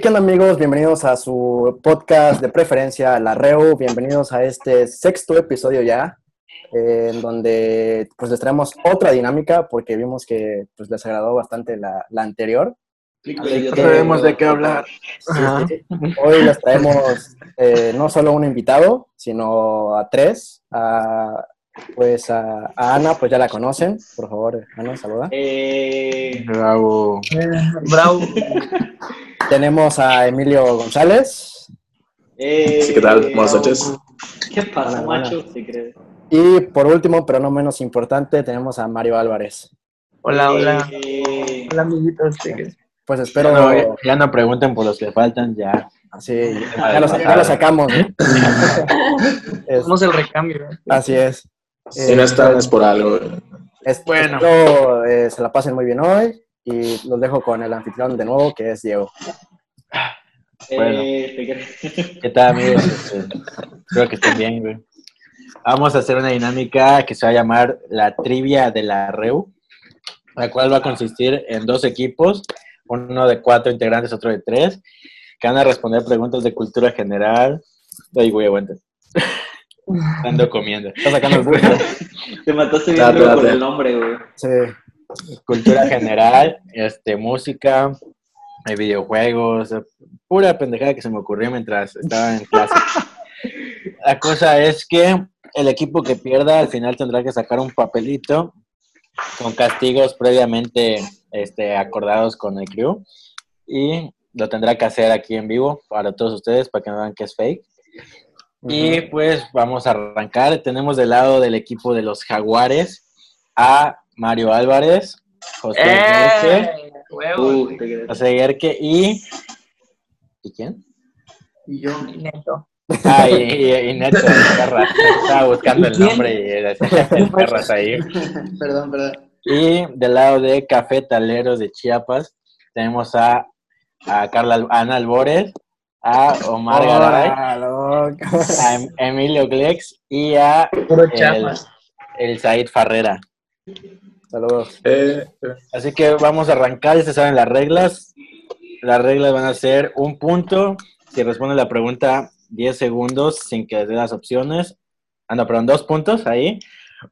Hey, ¿qué onda amigos? Bienvenidos a su podcast de preferencia, La Reu. Bienvenidos a este sexto episodio ya, eh, en donde pues les traemos otra dinámica porque vimos que pues les agradó bastante la, la anterior. Sabemos de qué hablar. Sí, sí. Hoy les traemos eh, no solo un invitado, sino a tres. A, pues a, a Ana, pues ya la conocen. Por favor, Ana, saluda. Eh, Bravo. Bravo. Tenemos a Emilio González. eh, Sí, ¿qué tal? Buenas noches. ¿Qué pasa, macho? Y por último, pero no menos importante, tenemos a Mario Álvarez. Hola, hola. Eh, Hola, amiguitos. sí, que- Pues espero... Ya no, ya- no pregunten por los que faltan, ya. Sí, ya lo, ya lo sacamos. Somos el recambio. ¿eh? así es. Si no están es por algo. Es, Bueno. espero, eh, se la pasen muy bien hoy y los dejo con el anfitrión de nuevo, que es Diego. Bueno. eh, ¿se cree? ¿Qué tal, amigos? Espero que estén bien, güey. Vamos a hacer una dinámica que se va a llamar la trivia de la REU, la cual va a consistir en dos equipos, uno de cuatro integrantes, otro de tres, que van a responder preguntas de cultura general. Ay, güey, aguanta. Ando comiendo. Está sacando el burro. Te mataste bien duro con el nombre, güey. Sí. Cultura general, este, música, eh, videojuegos, eh, pura pendejada que se me ocurrió mientras estaba en clase. La cosa es que el equipo que pierda al final tendrá que sacar un papelito con castigos previamente este, acordados con el crew y lo tendrá que hacer aquí en vivo para todos ustedes para que no vean que es fake. Y pues vamos a arrancar. Tenemos del lado del equipo de los Jaguares a Mario Álvarez, José Gerke, ¡Eh! Huevo. Uh. José Gerke y... ¿Y quién? Y yo, neto. Ah, y, y, y Neto, el perra. Estaba buscando el nombre y era el perras ahí. Perdón, perdón. Y del lado de Cafetaleros de Chiapas, tenemos a, a Carla Ana Albores, a Omar Garay, a Em- Emilio Glex y a el, Said Farrera. Saludos. Eh, Así que vamos a arrancar, ya se saben las reglas. Las reglas van a ser un punto si responde la pregunta 10 segundos sin que les dé las opciones. Ah, no, perdón, dos puntos ahí.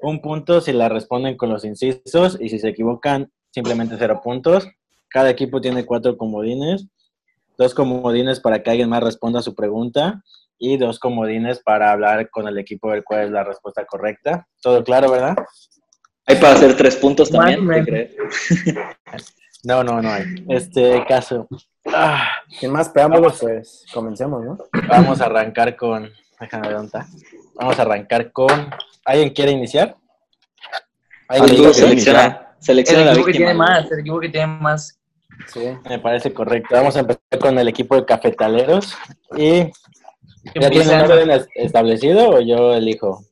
Un punto si la responden con los incisos y si se equivocan, simplemente cero puntos. Cada equipo tiene cuatro comodines. Dos comodines para que alguien más responda a su pregunta y dos comodines para hablar con el equipo del cuál es la respuesta correcta. ¿Todo claro, verdad? Hay para hacer tres puntos también. No, no, no hay. Este caso. Ah. Sin más preámbulos, pues comencemos, ¿no? Vamos a arrancar con. Déjame ver dónde está. Vamos a arrancar con. ¿Alguien quiere iniciar? ¿Alguien quiere selecciona, iniciar? selecciona El la equipo que víctima. tiene más, el equipo que tiene más. Sí. Me parece correcto. Vamos a empezar con el equipo de cafetaleros. ¿Y ya tienen un orden es- establecido o yo elijo?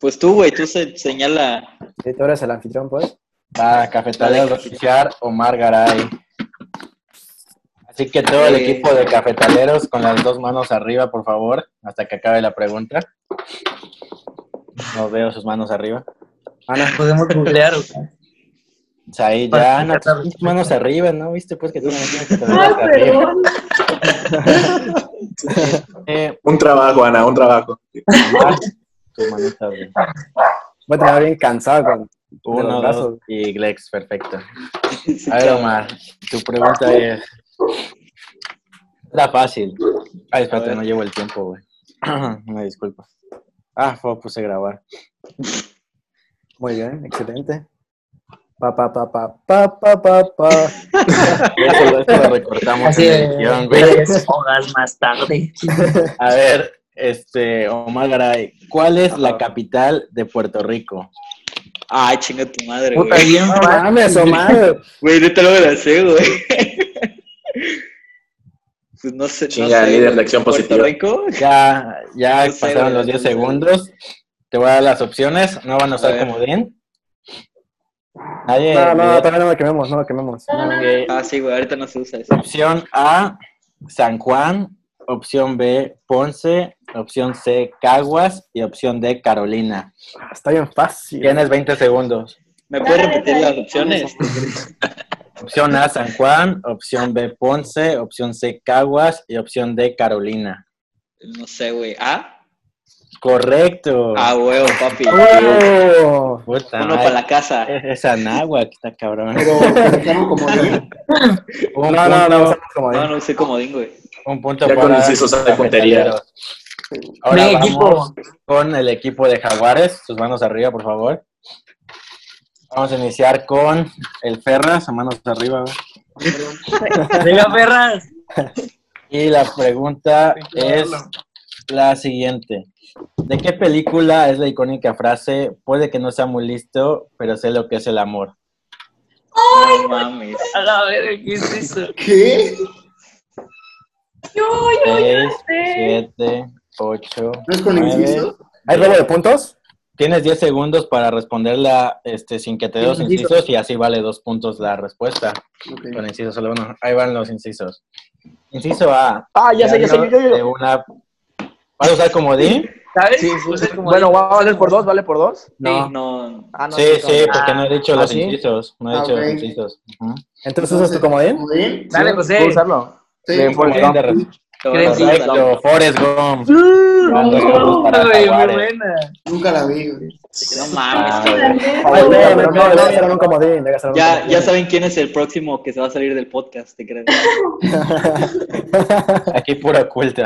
Pues tú, güey, tú se señala. Sí, tú eres el anfitrión, pues. Va, cafetaleros Dale, oficial Omar Garay. Así que todo el Eh. equipo de cafetaleros con las dos manos arriba, por favor, hasta que acabe la pregunta. No veo sus manos arriba. Ana, Podemos googlear. ¿O sea, ahí ya, tus manos arriba, ¿no? ¿Viste? Pues que tú no tienes que tener perdón. Eh, un trabajo, Ana, un trabajo. Güey. voy a terminar bien cansado con Uno, dos y Glex, perfecto. A ver, Omar, tu pregunta es... Era fácil. Ay, espérate, no llevo el tiempo, güey. Me disculpa. Ah, fue, puse a grabar. Muy bien, excelente. Pa, pa, pa, pa, pa, pa, pa, pa. Eso, lo- esto lo recortamos Así en güey. tres horas más tarde. A ver, este, Omar Garay, ¿cuál es la capital de Puerto Rico? Ay, chinga tu madre, Puta, güey. bien No mames, Omar. Güey, neta no me la sé, güey. Pues no sé. Chinga, no sé, líder de acción ¿Puerto positiva. Rico? Ya, ya No sé, pasaron los 10 no sé. segundos. Te voy a dar las opciones. No van a A usar ver. Nadie. No, no, todavía no lo quememos, no lo quememos. Ok. Ah, sí, güey, ahorita no se usa eso. Opción A, San Juan. Opción B, Ponce. Opción C, Caguas. Y opción D, Carolina. Está bien fácil. Tienes 20 segundos. ¿Me puedes repetir las opciones? Opción A, San Juan. Opción B, Ponce. Opción C, Caguas. Y opción D, Carolina. No sé, güey. ¿Ah? Correcto. Ah, huevo, papi. Oh, Uno para la casa. Es Anáhuac, está cabrón. Pero dejaron como bien. Un no, no, no, punto- usamos como No, no sé comodín, güey. Un punto Ya para cafetaleros. Ahora vamos equipo. con el equipo de Jaguares. Sus manos arriba, por favor. Vamos a iniciar con el Ferras, a manos arriba. güey. Venga, perras. Y la pregunta que es. La siguiente. ¿De qué película es la icónica frase, puede que no sea muy listo, pero sé lo que es el amor? No mames. A la verga, ¿qué es eso? ¿Qué? Yo, yo, yo Seis, no sé. siete, ocho, ¿No es con inciso? ¿Hay robo de puntos? Tienes 10 segundos para responderla este, sin que te dé los incisos. incisos y así vale dos puntos la respuesta. Con inciso solo uno. Ahí van los incisos. Inciso A. Ah, ya sé, ya sé, yo, yo, De una... ¿Vas a usar comodín? ¿Sabes? Sí, sí, Pues sí. Bueno, de- ¿va a valer por dos? ¿Vale por dos? No. No. Ah, no. Sí, no, sí, porque no he dicho ¿Ah, los sí? incisos. No he Ah, dicho los incisos. Entonces usas tu comodín. ¿Comodín? Dale, ¿Puedo José. usarlo? Sí. De ¿Crees? Correcto, Forrest Gump. Buena. Nunca la vi, güey. No mames, ya saben quién es el próximo que se va a salir del podcast, ¿te crees? Aquí puro oculto.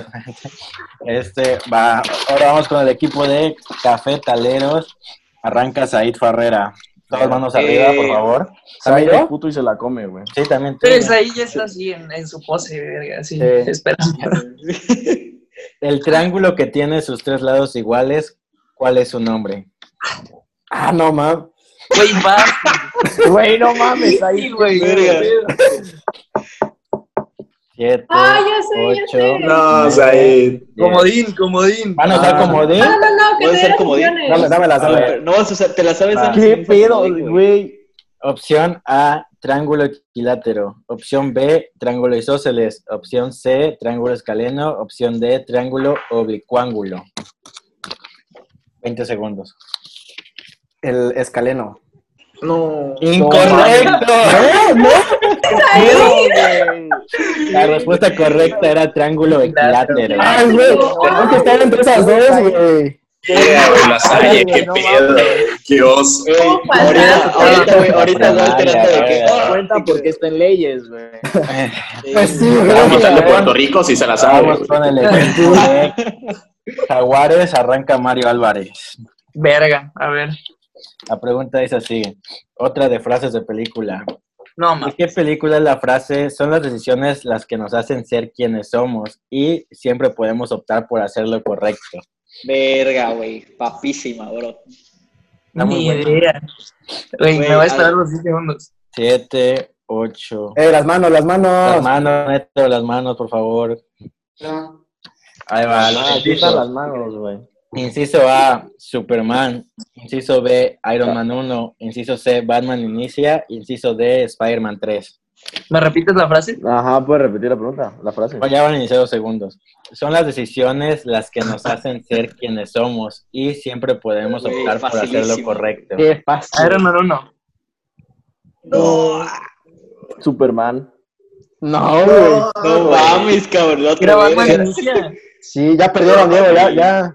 Este, va. Ahora vamos con el equipo de cafetaleros. Arranca Said Farrera. Todas manos arriba, por Eh, favor. También es puto y se la come, güey. Sí, también tú. Entonces ahí ya está así en, en su pose, verga, así. Sí. Espera. El triángulo que tiene sus tres lados iguales, ¿cuál es su nombre? Ah, no, mam. Güey, va. Güey, no mames, ahí, Sí, güey. Verga. Siete, Ah, ya sé, ya ocho. sé. No, o sea, eh, Comodín, comodín. ¿Van a usar Ah. comodín? No, no, no, que Puede te ser den comodín. Dame, dámelas, A dame. ver. No vas a usar, te la sabes antes. ¿Qué no pedo, güey? Opción A, triángulo equilátero. Opción B, triángulo isósceles. Opción C, triángulo escaleno. Opción D, triángulo oblicuángulo. 20 segundos. El escaleno. No. ¡Incorrecto! Pedo, güey. La respuesta correcta era triángulo equilátero. Ay, güey. Tengo que estar entre esas dos, güey. la Salle, qué No pedo. Qué oso. Güey, ¿Cómo ahorita, güey, Walter anda de que. vale. "Oh, Cuenta porque está en leyes, güey. Pues sí, Vamos a güey. Puerto Rico si se la sabe. Vamos con el equipo de Jaguares. Arranca Mario Álvarez. Verga, a ver. La pregunta es así. Otra de frases de película. No, ¿De mames. qué película es la frase? Son las decisiones las que nos hacen ser quienes somos y siempre podemos optar por hacer lo correcto. Verga, güey. Papísima, bro. Está muy Ni idea. Güey, me voy a ver. los 10 segundos. Siete, ocho. Eh, las manos, las manos. Las manos, neto, las manos, por favor. No. Ahí va. Ah, las manos, güey. Inciso A, Superman. Inciso B, Iron Man 1. Inciso C, Batman Inicia. Inciso D, Spider-Man 3. ¿Me repites la frase? Ajá, puedes repetir la pregunta, la frase. Ya van a iniciar dos segundos. Son las decisiones las que nos hacen ser quienes somos y siempre podemos optar por hacer lo correcto. Qué fácil. Iron Man 1. No, Superman. No, güey. no mames, cabrón. Era Batman inicia. Sí, ya perdieron, Diego, ya, ya.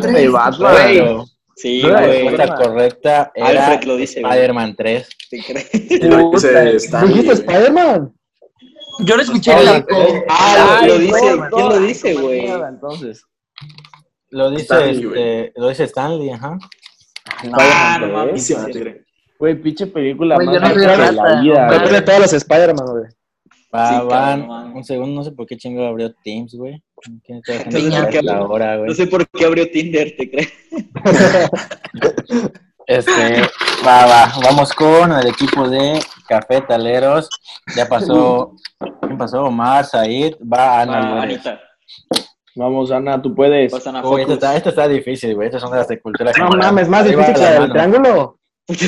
3. Batman. Pero Sí, la güey. respuesta correcta era Alfred lo dice. Spider-Man 3. ¿Te crees? ¿Dijiste. Spider-Man? Yo lo escuché Ah, en la... ok. Ah, lo, dice. ¿Quién lo dice, güey? Entonces. Lo dice, este, lo dice Stanley, ajá. Ah, no mames. Güey, pinche película Güey, más yo no de la vida, pone todos los Spider-Man, güey. Va, Sí, van, un segundo, no sé por qué chingo abrió Teams, güey. No sé por qué abrió Tinder, ¿te crees? Este, va, va, vamos con el equipo de cafetaleros. Ya pasó, ¿quién pasó? Omar, Said, va Ana. Anita. Vamos, Ana, tú puedes. Focus. está, difícil, güey. Estas son de las de cultura No general. mames, más Ahí difícil que la del mano. triángulo.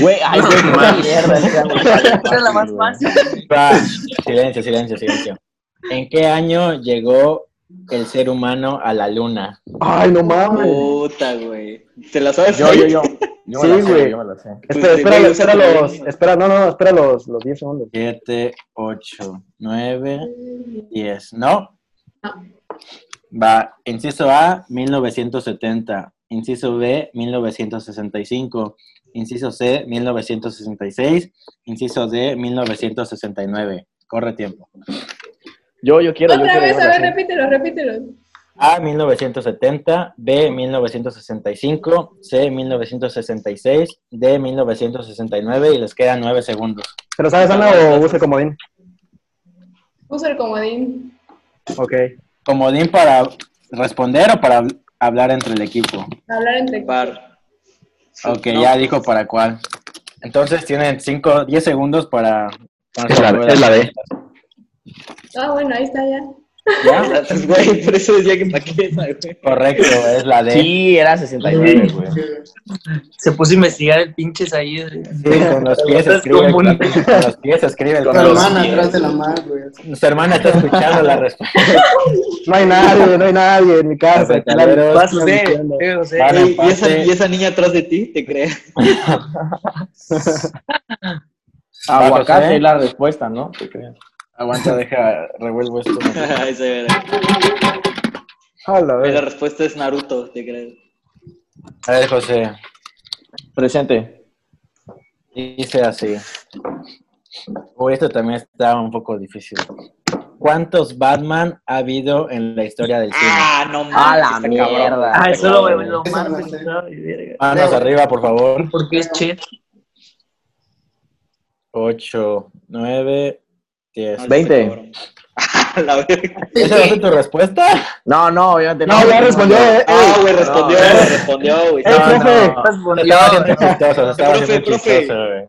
Güey, ay, güey, puta mierda. es la más fácil. Va, silencio, silencio, silencio. ¿En qué año llegó el ser humano a la luna? Ay, no mames. Puta, güey. ¿Te la sabes? Yo, yo, yo. Yo Sí, güey. Pues, espera, espera los, espera, no, no, espera los, los 10 segundos. 7, 8, 9, 10. ¿No? No. Va, inciso A, 1970. Inciso B, 1965. Inciso C, 1966. Inciso D, 1969. Corre tiempo. Yo, yo quiero, yo Otra quiero. vez, a ver, repítelo, repítelo. A, 1970. B, 1965. C, 1966. D, 1969. Y les quedan 9 segundos. ¿Te lo sabes, Ana, o usa el comodín? Usa el comodín. Ok. ¿Comodín para responder o para hab- hablar entre el equipo? Hablar entre. Par. Ok, No. ya dijo para cuál. Entonces tienen 5, 10 segundos para... para Es la- es la preguntas. Ah, bueno, ahí está ya. ¿Ya? Pues, Güey, por eso decía que pa' qué, güey. Correcto, es la D. Sí, era 69, güey. Se puso a investigar el pinches ahí. güey. Sí, con los pies Es escribe. Con un- los pies escribe. Con los hermana pies. atrás de la mar, güey. Su hermana está escuchando la respuesta. No hay nadie, no hay nadie en mi casa. Eh, José. Vale. Ey, ¿y, esa. ¿Y esa niña atrás de ti? ¿Te crees? Aguacate es la respuesta, ¿no? Te creo. Aguanta, deja, revuelvo esto. Ese era. A la respuesta es Naruto, ¿te crees? A ver, José, Presente. dice así. Uy, esto también está un poco difícil. ¿Cuántos Batman ha habido en la historia del cine? Ah, no mames. A la está mierda. Ah, eso lo verga. Manos arriba, por favor. Porque es chet. 8, 9, 10. No, 20. está cabrón. A la verga. ¿Esa va a ser tu respuesta? No, no, obviamente No, ya respondió. Ah, güey, respondió, No. güey, respondió, güey. No, profe. no. Respondió. Estaba haciendo chistoso, estaba Profe, profe. chistoso, güey.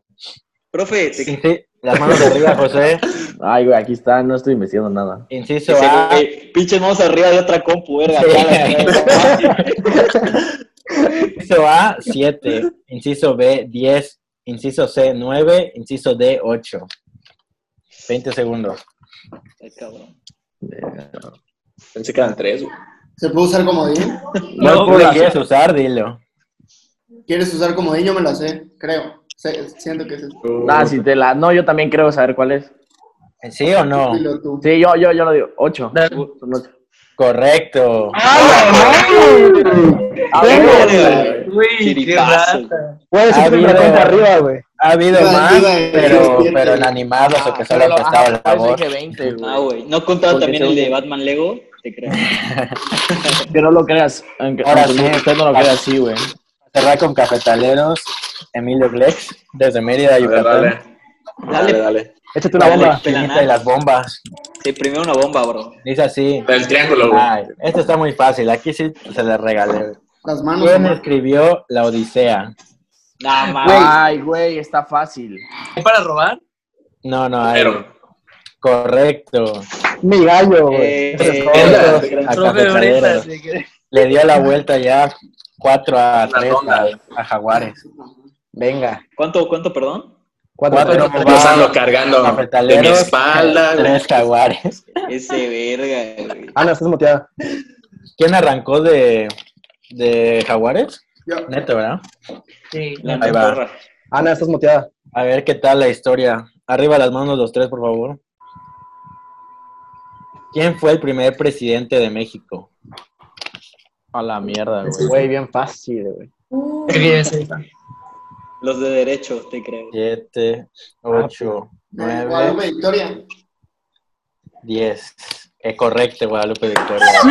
Profe, Sí, te... sí, las manos arriba, José. Ay, güey, aquí está, no estoy investigando nada. Inciso A. güey, pinches manos arriba de otra compu, verga. Sí. Inciso A, 7. Inciso B, 10. Inciso C, 9. Inciso D, 8. 20 segundos. Ay, cabrón. Pensé que eran tres, güey. ¿Se puede usar comodín? No, No, ¿Tú la la- quieres usar? Dilo. ¿Quieres usar comodín? Yo me la sé, creo. Sé- siento que es eso. Ah, si te la. No, yo también creo saber cuál es. ¿Sí o no? Sí, yo, yo, yo lo digo. 8. Correcto. Me la habido- cuenta arriba, güey. Ha habido más, pero, 17. pero en animados o que solo pero han lo- prestado ajá, la dije 20, güey. Ah, güey. ¿No contaba Porque también el de Batman Lego? Te creo. Que no lo creas. Aunque, Ahora aunque sí. usted no lo crea así, güey. Cerrar con cafetaleros. Emilio Glex, desde Mérida, Yucatán. dale. Dale, dale. Échate una bomba. Chinita y las bombas. Sí, primero una bomba, bro. Dice así. El triángulo, güey. Ay, esto está muy fácil. Aquí sí se le regalé. Las manos. ¿Quién escribió La Odisea? Nah. Ay, güey, está fácil. ¿Es para robar? No, no, hay. Pero, Correcto. Mi gallo, güey. Eh, eh, eh, A Profe cafetaleros. Brenda, ¿sí que- Le dio la vuelta ya 4 a Una 3 ronda. a, a Jaguares. Venga. ¿Cuánto, cuánto, perdón? Cuatro, Cuatro, tres. Yo ando cargando de mi espalda, tres Jaguares. Ese verga, güey. Ana, estás muteada. ¿Quién arrancó de, de Jaguares? Yo. Neto, ¿verdad? Sí. La Ahí va. porra. Ana, estás muteada. A ver qué tal la historia. Arriba las manos los tres, por favor. ¿Quién fue el primer presidente de México? A la mierda, güey. Güey, bien fácil, güey. Uh. Los de derecho, te creo. Siete, ocho, nueve, Guadalupe Victoria. diez. Es correcto, Guadalupe Victoria.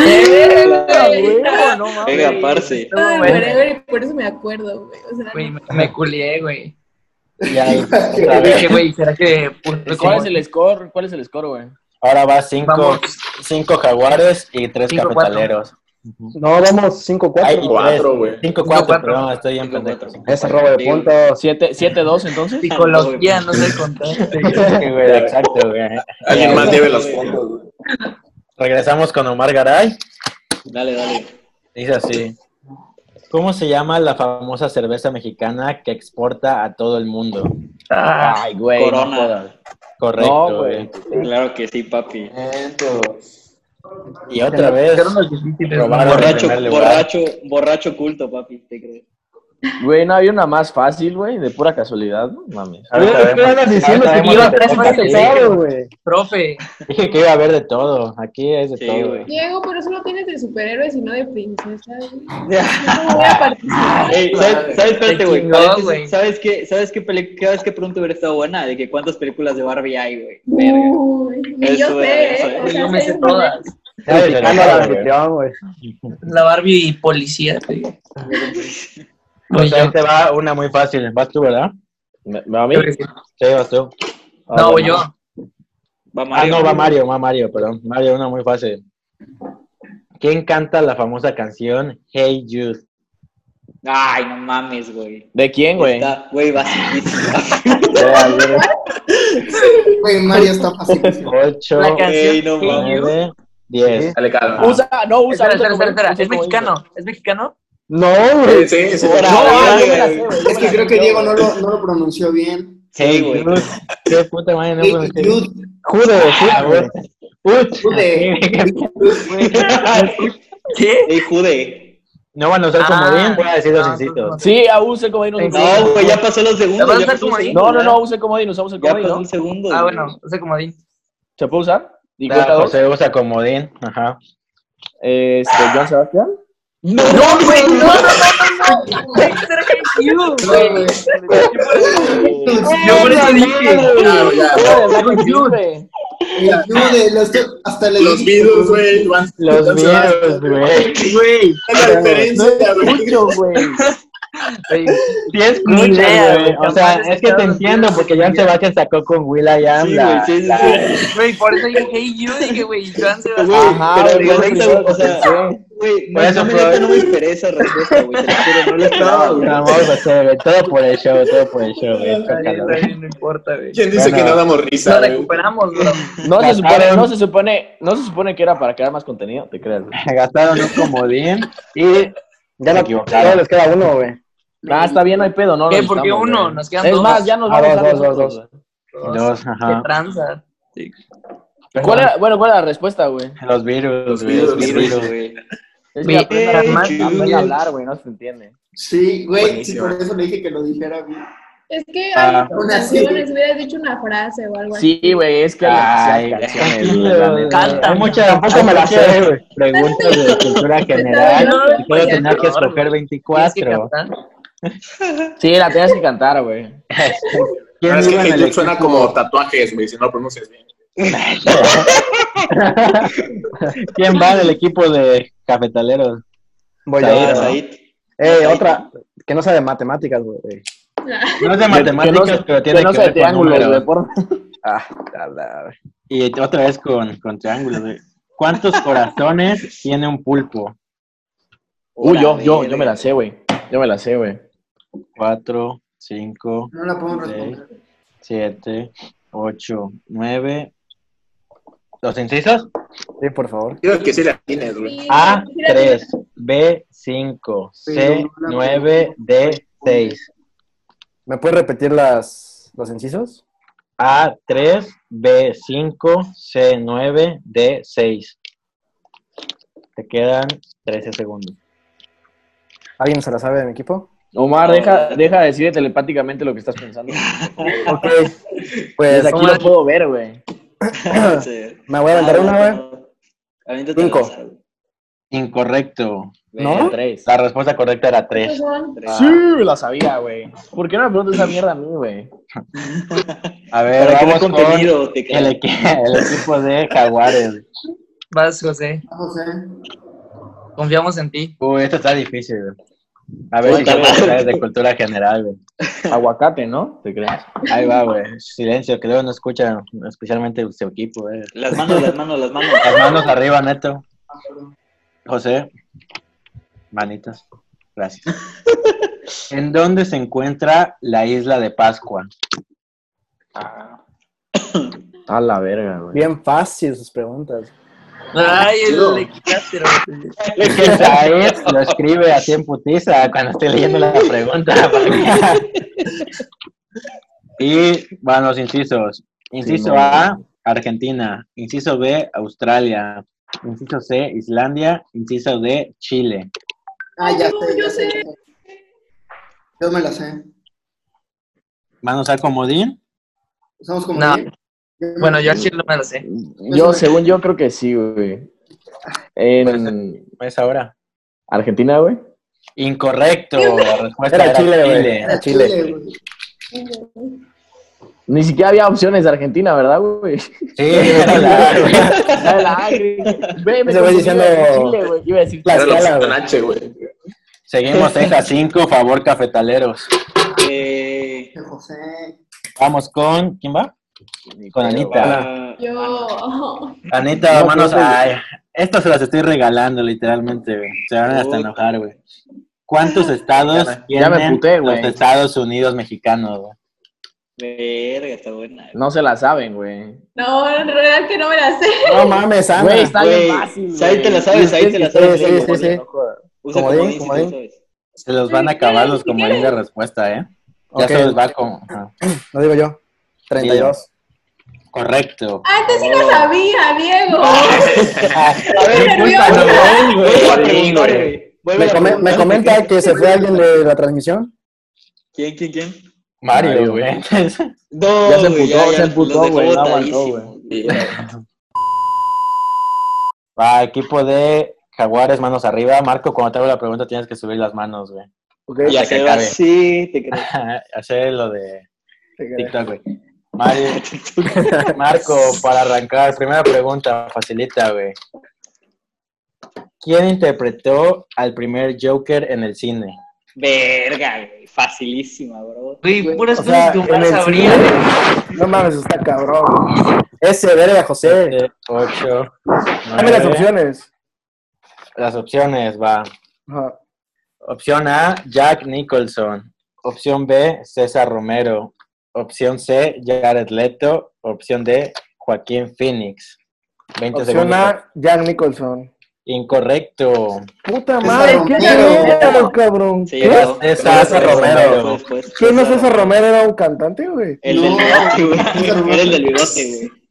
Venga, Venga, parce. Ay, Bueno. whatever, y por eso me acuerdo, güey. O sea, Güey, me, me culié, güey. Y ahí, otra vez. Dije, güey, ¿será que puse ¿Cuál es el score? ¿Cuál es el score, güey? Ahora va cinco, cinco jaguares y tres Cinco, cafetaleros. No, vamos 5-4. Ay, y Cuatro, tres. güey. Cinco, Cinco, cuatro, cuatro. perdón, estoy en Cinco, pendejo. cuatro. Ese robo de puntos. 7-2 entonces. Psicología, no sé contar. Exacto, güey. Alguien más lleve los puntos, güey. Regresamos con Omar Garay. Dale, dale. Dice así. ¿Cómo se llama la famosa cerveza mexicana que exporta a todo el mundo? Ay, güey. no Corona. jodas. Correcto, No, güey. güey. Claro que sí, papi. Y otra vez Borracho, borracho, borracho culto, papi, te creo. Güey, no había una más fácil, güey, de pura casualidad, no mames. ¿Qué vemos. andas diciendo? Que iba a tres aquí. todo, güey. Profe, Dije que iba a haber de todo. Aquí es de Sí, todo. güey. Diego, pero solo tienes de superhéroes y no de princesas. güey. No voy a participar. Ey, ¿sabes, ¿sabes? Espérate, güey. ¿Sabes qué? ¿Sabes qué película? ¿Sabes qué pronto hubiera estado buena? De que cuántas películas de Barbie hay, güey. Verga. Uy, ni yo Eso, sé, ¿eh? Yo me sé todas. La Barbie policía. güey. Pues ahí te va una muy fácil. Vas tú, ¿verdad? ¿Me, me va a mí? Sí, vas tú. No, voy yo. Va Ah, no, va Mario, va Mario, perdón. Mario, una muy fácil. ¿Quién canta la famosa canción Hey Jude? Ay, no mames, güey. ¿De quién, güey? Está, güey, basiquísimo. Güey, Mario está fácil. 8, La canción. Ey, no Hey, mames. You. 9, 10. Dale, calma. Usa, no, usa. Espera, espera, espera, espera. ¿Es mexicano? ¿Es mexicano? No, Sí, güey. sí, sí. Ahora, No, güey. Es que creo que Diego no lo, no lo pronunció bien. Hey güey. Jude. ¿Qué puta madre? No Hey, puedo decir. Jude, Jude, Ah, Jude. güey. Jude. ¿Qué? Jude. No van a usar Ah, comodín, voy a decir los no, incisos. Sí, ah, use como dinos. No, güey, ya pasó los segundos. ¿Vas a ya pasó No, no, ya. no, use comodín, usamos el Ya comodín, pasó ¿no? el segundo. Ah, bueno, ese comodín. ¿Se puede usar? ¿Y Ah, dos? José usa comodín. Ajá. Este, Joan Sebastián. No, güey, no, no, no, no. Yo por eso dije. Hasta Los Beatles, güey. Los videos, güey. Güey, La diferencia, güey. Sí idea, güey. O sea, es que te entiendo los porque. Joan Sebastián sacó con Sí, la... güey, sí, sí, la- sí. Güey, por eso dije Hey You, dije, güey, Joan Sebastián. Ajá, pero güey, la o sea, güey, no, Por eso no, me fue- neta, no me esperé esa respuesta, güey. Lo no lo esperaba, güey. No, vamos a hacer, güey. Todo por el show, todo por el show, güey. No importa, güey. ¿Quién dice Bueno. que no damos risa? Güey? recuperamos, bro. No se supone, no se supone, no se supone que era para crear más contenido, te creas. güey. Gastaron un comodín y Ya equivocaron. solo les queda uno, güey. Ah, está bien, no hay pedo, no. ¿Qué? lo ¿Por qué necesitamos, uno? güey. Nos quedan Es dos. más, ya nos Ah, vamos dos, a dos, dos, dos. dos, Qué ajá. tranza. ¿Cuál era, bueno, ¿cuál era la respuesta, güey? Los virus, Los güey. virus, Los Virus, virus. güey. Es que aprende a- más- a hablar, güey, no se entiende. Sí, güey, sí, por eso le dije que lo dijera bien. Es que Ah. hay canciones, hubieras dicho una frase o algo así. Sí, güey, es que Ay, canciones, güey. Canta. Muchas, tampoco me las sé, güey. Preguntas de cultura general. No, Y puedo tener que escoger Tienes que 24. Sí, la tenías que cantar, güey. ¿Quién No, es que iba en el Hey Jude suena como tatuajes, güey, si no lo pronuncias bien. ¿Quién va del equipo de cafetaleros? Voy. ¿no? Said. Eh, otra que no sea de matemáticas, güey. No es de Que matemáticas, no pero tiene que no que ver con triángulos, güey. por- Ah, la, la, Y otra vez con, con triángulos, güey. ¿Cuántos corazones tiene un pulpo? Uy, yo, yo, yo me la sé, güey. Yo me la sé, güey. Cuatro, cinco, No la Ok. responder. siete, ocho, nueve. ¿Los incisos? Sí, por favor. Creo que sí la tienes, güey. Sí, A, sí, la- 3, B, 5, C, 9, D, 6. ¿Me puedes repetir las, los incisos? A, 3, B, 5, C, 9, D, 6. Te quedan 13 segundos. ¿Alguien se la sabe de mi equipo? Omar, deja, deja de decir telepáticamente lo que estás pensando. Ok. Pues Desde aquí lo puedo ver, güey. Sí. me voy a aventar una, güey. Cinco. Incorrecto. ¿No? Tres. La respuesta correcta era Esos 3. son- Tres. Sí, la sabía, güey. ¿Por qué no me preguntas esa mierda a mí, güey? A ver, Para vamos con contenido, te el, equipo de Jaguares. Vas, José. José. Confiamos en ti. Uy, esto está difícil, güey. A ver si madre. de cultura general, güey. Aguacate, ¿no? ¿Te crees? Ahí va, güey. Silencio, que luego no escuchan, especialmente su equipo, güey. Las manos, las manos, las manos. Las manos arriba, neto. José. Manitas. Gracias. ¿En dónde se encuentra la isla de Pascua? A la verga, güey. Bien fácil sus preguntas. Ay, No. Es que Said lo escribe así en putiza cuando estoy leyendo la pregunta. y van los incisos. Inciso Sí, no. A, Argentina. Inciso B, Australia. Inciso C, Islandia. Inciso D, Chile. Ah, ya No, sé, yo ya sé. sé. Yo me la sé. ¿Van a usar comodín? Usamos como No. Bueno, yo chile no me lo sé. Yo, según yo, creo que sí, güey. En Es ahora. Argentina, güey. Incorrecto. La respuesta Era era, Chile, güey. Chile. Era Chile. güey. Ni siquiera había opciones de Argentina, ¿verdad, güey? Sí, era la- Era la A, güey. Güey, me güey confundí, diciendo- Chile, güey. Iba a decir La Era la escala, opción güey. H, güey. Seguimos Texas 5, favor cafetaleros. Eh, José. Vamos con. ¿Quién va? Con Anita. Yo. Anita, No, manos. pues, Ay, esto se las estoy regalando, literalmente, güey. Se van hasta Puta. enojar, güey. ¿Cuántos estados Ya me tienen puté, güey. los Estados Unidos mexicanos, güey? verga, está buena. No se la saben, güey. No, en realidad que no me la sé. No mames, Ana. Güey, está Güey, bien fácil, ahí te la sabes, ahí te la sabes. Sí, lo sabes. Se los van a acabar los comodín de respuesta, ¿eh? Ya se les va como. No digo yo. 32. Correcto. Antes sí lo sabía, Diego. Güey. Güey. güey. ¿Me, comenta que se fue alguien de la transmisión? ¿Quién, quién, quién? Mario, güey. No, Ya se güey, emputó, se emputó, güey, no aguantó, botadísimos. Va, equipo de Jaguares, manos arriba. Marco, cuando te hago la pregunta tienes que subir las manos, güey. Ok, Y hacer así, te creo. Hacer lo de. TikTok, güey. Mario, Marco, para arrancar, primera pregunta, facilita, güey. ¿Quién interpretó al primer Joker en el cine? Verga, güey. Facilísima, bro. Güey, puras O sea, cosas que sabría. No mames, está cabrón. Ese, verga, José. 7, 8, Dame las opciones. Las opciones, va. Ajá. Opción A, Jack Nicholson. Opción B, César Romero. Opción C, Jared Leto. Opción D, Joaquín Phoenix. 20 Opción segundos. A, Jack Nicholson. Incorrecto. Puta madre, ¿qué era, cabrón? Sí, ¿Qué? bro. César Romero. ¿Quién no es César Romero? ¿Era un cantante, güey? El del bigote, güey. Era el del bigote, güey.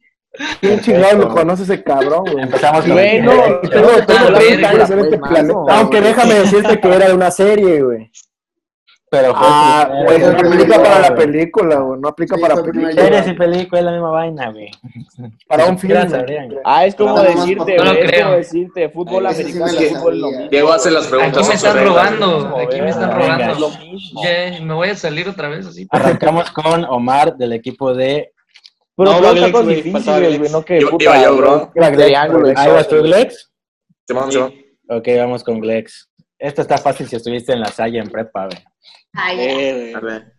¿Quién chingado lo conoce ese cabrón, güey? Empezamos con Güey, no. Tengo, tengo la 30 verga, años en este planeta. Aunque déjame decirte que era de una serie, güey. Pero fue Ah, pues fue aplica para la película, güey. No aplica Sí, para película. Series y películas es la misma vaina, güey. Para un film. Ah, es como No, no, decirte, no lo güey, es creo. como decirte fútbol sí me americano y fútbol lo sabía. mismo. Diego hace las preguntas. Aquí me están robando. Aquí me están robando. Es lo mismo. Ya, me voy a salir otra vez así. Arrancamos con Omar del equipo de. Pero No, Glex, cosas güey, difíciles, no que Iba- puta, iba yo, bro. ¿no? Triángulo. ¿Ahí vas tú, Glex? Simón, Simón. Ok, vamos con Glex. Esto está fácil si estuviste en la Salle en prepa, güey. Ay, Eh, A ver.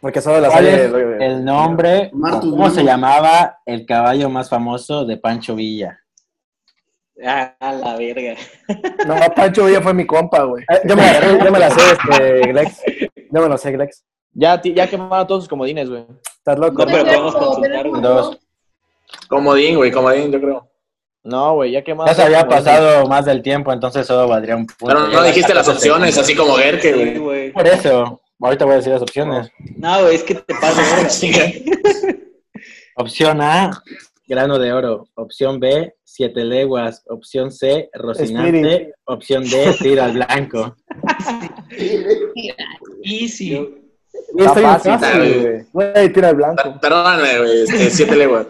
Porque solo la ¿Cuál serie. es el nombre? ¿Cómo se llamaba el caballo más famoso de Pancho Villa? Ah, la verga. No, Pancho Villa fue mi compa, güey. Eh, yo, me la, sé, yo me la sé, este, Glex. Yo me lo sé, Glex. Ya, ya quemaron todos sus comodines, güey. ¿Estás loco? No, pero podemos consultar. Dos. Comodín, güey, comodín, yo creo. No, güey, ya quemaron Ya se había pasado más del tiempo, entonces solo valdría un punto. Pero no dijiste las opciones, así como Gerke, güey. Por eso, ahorita voy a decir las opciones. No, güey, es que te pasa, güey. Opción A, grano de oro. Opción B, siete leguas. Opción C, rocinante. Spirit. Opción D, tiro al blanco. Easy. Y está bien fácil, fácil, güey. Güey, tira el blanco. Perdóname, güey, este, siete leguas.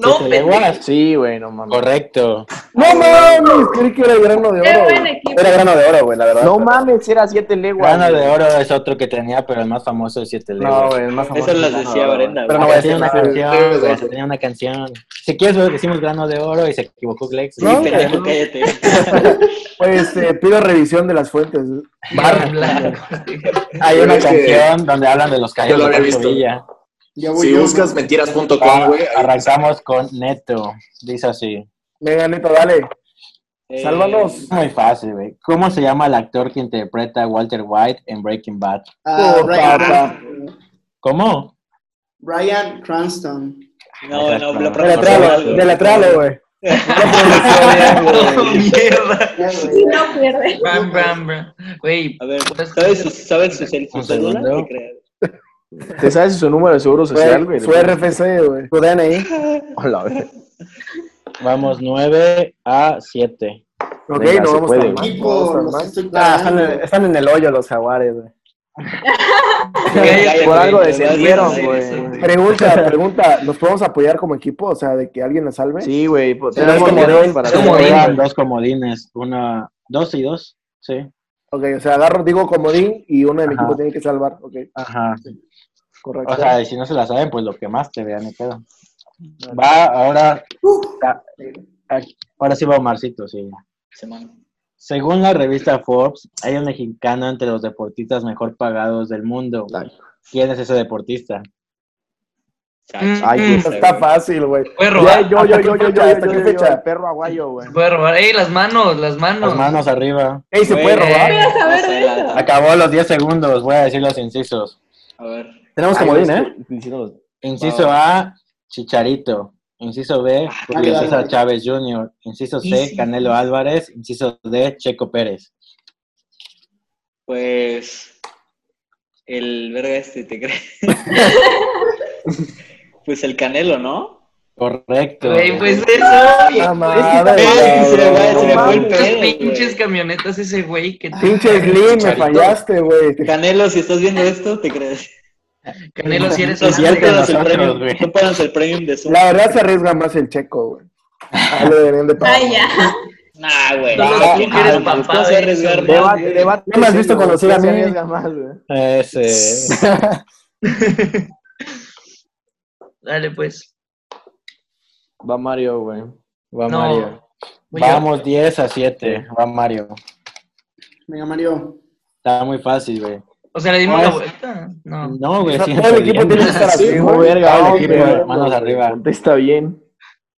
No, ¿Siete leguas? Sí, güey, no mames. Correcto. No mames, creí que era el grano de Qué oro. buen güey. equipo. Era grano de oro, güey, la verdad. No mames, era siete leguas. Grano de oro es otro que tenía, pero el más famoso es siete leguas. No, güey, el más famoso. Eso las decía Brenda, Pero no voy a tenía decir una nada. canción, güey, tenía una canción. Si quieres, güey, decimos grano de oro y se equivocó Glex. No, Sí, pendejo, cállate. Pues eh, pido revisión de las fuentes. Barra. Hay una canción donde hablan de los lo de. Villa. Ya voy Si yo, buscas ¿no? mentiras.com, güey. ahí- arrancamos con Neto. Dice así. Venga, Neto, dale. Eh, Sálvanos. Muy fácil, güey. ¿Cómo se llama el actor que interpreta a Walter White en Breaking Bad? Ah, Oh. ¿Cómo? Bryan Cranston. No, no, lo Deletralo, deletralo, güey. No, mierda. No pierde. Bam, bam, bam. Güey, A ver, ¿sabes su, ¿sabes su, su Un celular? ¿Te sabes su número de seguro social, güey? Su RFC, güey. Su DNI. Hola, güey. Vamos 9 a 7. Ok, Venga, no vamos puede, mal. no mal. estoy Ah, están, en, están en el hoyo los jaguares, güey. Por algo descendieron, a güey. Pregunta, pregunta, ¿nos podemos apoyar como equipo? O sea, de que alguien nos salve. Sí, güey. pues, Pero es tenemos como videos de- para dos comodines, una, dos y dos, sí. Ok, o sea, agarro, digo comodín y uno de mi Ajá. equipo tiene que salvar. Ok, Ajá. Correcto. O sea, y si no se la saben, pues lo que más te vean, ni pedo. Va, ahora, ah, ahora sí va Omarcito, sí. Según la revista Forbes, hay un mexicano entre los deportistas mejor pagados del mundo. ¿Quién es ese deportista? Chacho. Ay, Mm. Dios, Está fácil, güey. Puede robar. yo, yo, ¿Hasta yo, qué yo, yo, fecha? yo, ¿Hasta yo, qué yo, fecha? el perro aguayo, güey. Puede robar. ¡Ey, las manos! Las manos. Las manos arriba. Ey, ¿se puede robar? Eso. Acabó los 10 segundos, voy a decir los incisos. A ver. Tenemos Ay, comodín, ¿eh? Inciso A, Chicharito. Inciso B, Julio dale, César. Chávez Jr. Inciso C. Canelo Álvarez. Inciso D, Checo Pérez. Pues. El verga este, ¿te crees? pues el canelo, ¿no? Correcto. Güey, pues eso. Ah, madre, se me fue- se me fue el pedo, pinches camionetas ese güey que Pinche Slim, me fallaste, güey. Canelo, si estás viendo esto, ¿te crees? Canelo si eres No, un no cierto, pagas el premium, güey. no pagas el premium de Zoom. La verdad se arriesga más el checo, güey. Ah, le deberían de pagar. Ay, ya. Nah, güey. Eres ah, papá. No me has visto conducir a ¿quién se mí. arriesga más, güey? Ese. Dale, pues. Va Mario, güey. Va No. Mario. Vamos 10 a 7. Va Mario. Venga, Mario. Está muy fácil, güey. O sea, le dimos la Pues- vuelta. No. No, güey, O sea, sí. todo el equipo tiene que estar así, Sí, güey. verga, Todo el vamos, equipo, güey. manos arriba. Contesta bien.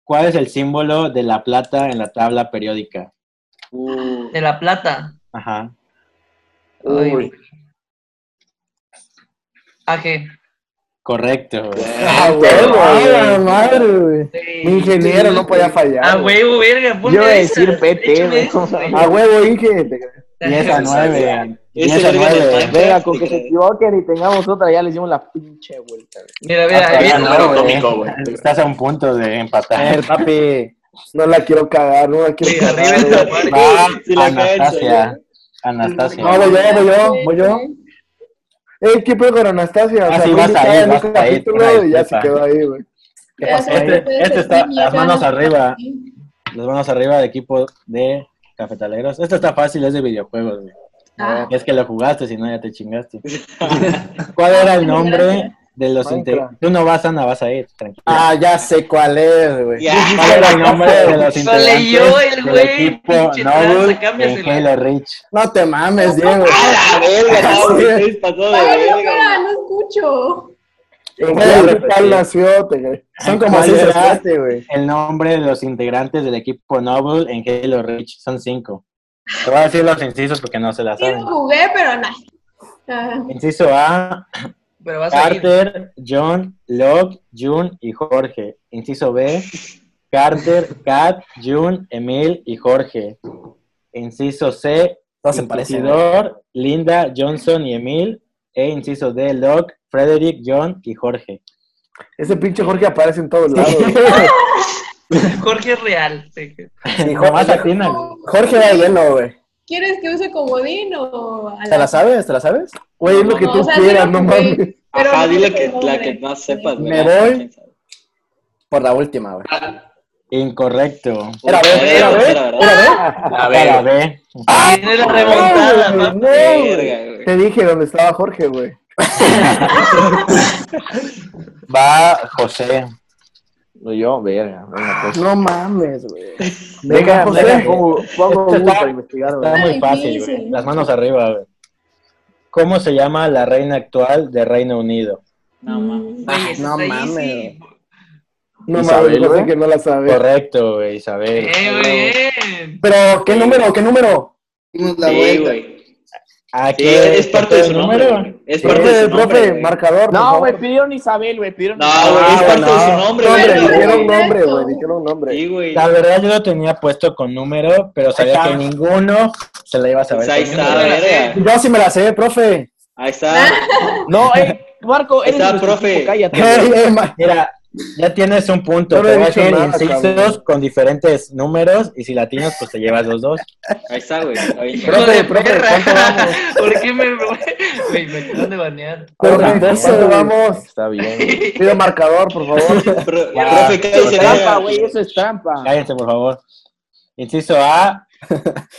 ¿Cuál es el símbolo de la plata en la tabla periódica? Uh, De la plata. Ajá. Ay, Uy. AG. Correcto, güey. Ah, güey, ah, la madre, güey. Mi ingeniero no podía fallar. A güey. huevo, verga. Yo iba a decir PT, güey. güey. A huevo, Inge. 10 a 9. Ese 10 a verga de 9. Minecraft. Venga, con que ¿te se equivoquen y tengamos otra, ya le hicimos la pinche vuelta, güey. Mira, mira, no, güey. cómico, güey. Estás a un punto de Eh, empatar. papi. No la quiero cagar, no la quiero Sí, cagar. Si la Anastasia. Anastasia. No, voy yo, voy yo, voy yo. Ey, ¿qué pedo con Anastasia? O Ah, sea, sí, vas a ir, en vas a ir, y ya se quedó ahí, güey. ¿Qué pasó? Este- este está- las manos arriba. Las manos arriba de equipo de cafetaleros. Esto está fácil, es de videojuegos, güey. Ah. Es que lo jugaste, si no ya te chingaste. ¿Cuál era el nombre de los integrantes? Tú no vas, Ana, vas a ir, tranquilo. Ah, ya sé cuál es, güey. ¿Cuál era el nombre de los Lo integrantes el güey, Noble Reach? No te mames, Diego. ¡A la verga! No, escucho. Son como. El nombre de los integrantes del equipo Noble en Halo Reach son cinco. Te voy a decir los incisos porque no se la Sí saben. lo jugué, pero no. Inciso A, Pero vas a ir. Carter, John, Locke, Jun y Jorge. Inciso B, Carter, Kat, Jun, Emil y Jorge. Inciso C, Todos se. Inquisidor, Linda, Johnson y Emil. E inciso D, Locke, Frederick, John y Jorge. Ese pinche Jorge aparece en todos lados. Jorge es real. sí. Sí, Nomás Jorge. Jorge era hielo, güey. ¿Quieres que use comodín o.? ¿Te la sabes? ¿Te la sabes? Güey, es lo que No, tú o sea, sí quieras, no mames. pero Ajá, no dile que la que más sepas, güey. Me voy. Por la última, güey. Incorrecto. Era B, era B, Era verdad. A Para ver, B. Tiene la remontada, no, no. Te dije dónde estaba Jorge, güey. Va José. No, yo, verga. Venga, pues. No mames, güey. Venga, José. venga, pongo, pongo Esto Google está- para investigar, güey. Está muy fácil, güey. Las manos arriba, güey. ¿Cómo se llama la reina actual de Reino Unido? No, mames. Güey, eso No mames. No Isabel, mames, que no la sabe. Correcto, güey, Isabel. Eh, bien. Pero, ¿qué número? ¿Qué número? La Sí, vuelta. güey. ¿A Sí, qué- es parte de su nombre, güey. Es parte de Profe, su nombre, profe, güey. marcador. No, güey, pidieron Isabel, güey, pidieron No, Isabel. güey, es parte de su nombre, Nombre, güey. Nombre, dijeron nombre, güey, dijeron nombre. Sí, güey. La verdad yo lo tenía puesto con número, pero sabía está. que ninguno se la iba a saber. Pues ahí está, verga. Yo sí me la sé, profe. Ahí está. No, eh, Marco, eres Está, profe. cállate. Mira, Ya tienes un punto. No, no te voy a hacer nada, incisos cabrón. con diferentes números y si latinos, pues te llevas los dos. Ahí está, güey. Profe, profe. ¿cuánto vamos? ¿Por qué me, güey, me acaban de banear? Profe, ¿Cuánto vamos? Está bien. Pido marcador, por favor. Pro- Ya, profe, cállese, Trampa, verga. güey, eso es trampa. Cállense, por favor. Inciso A,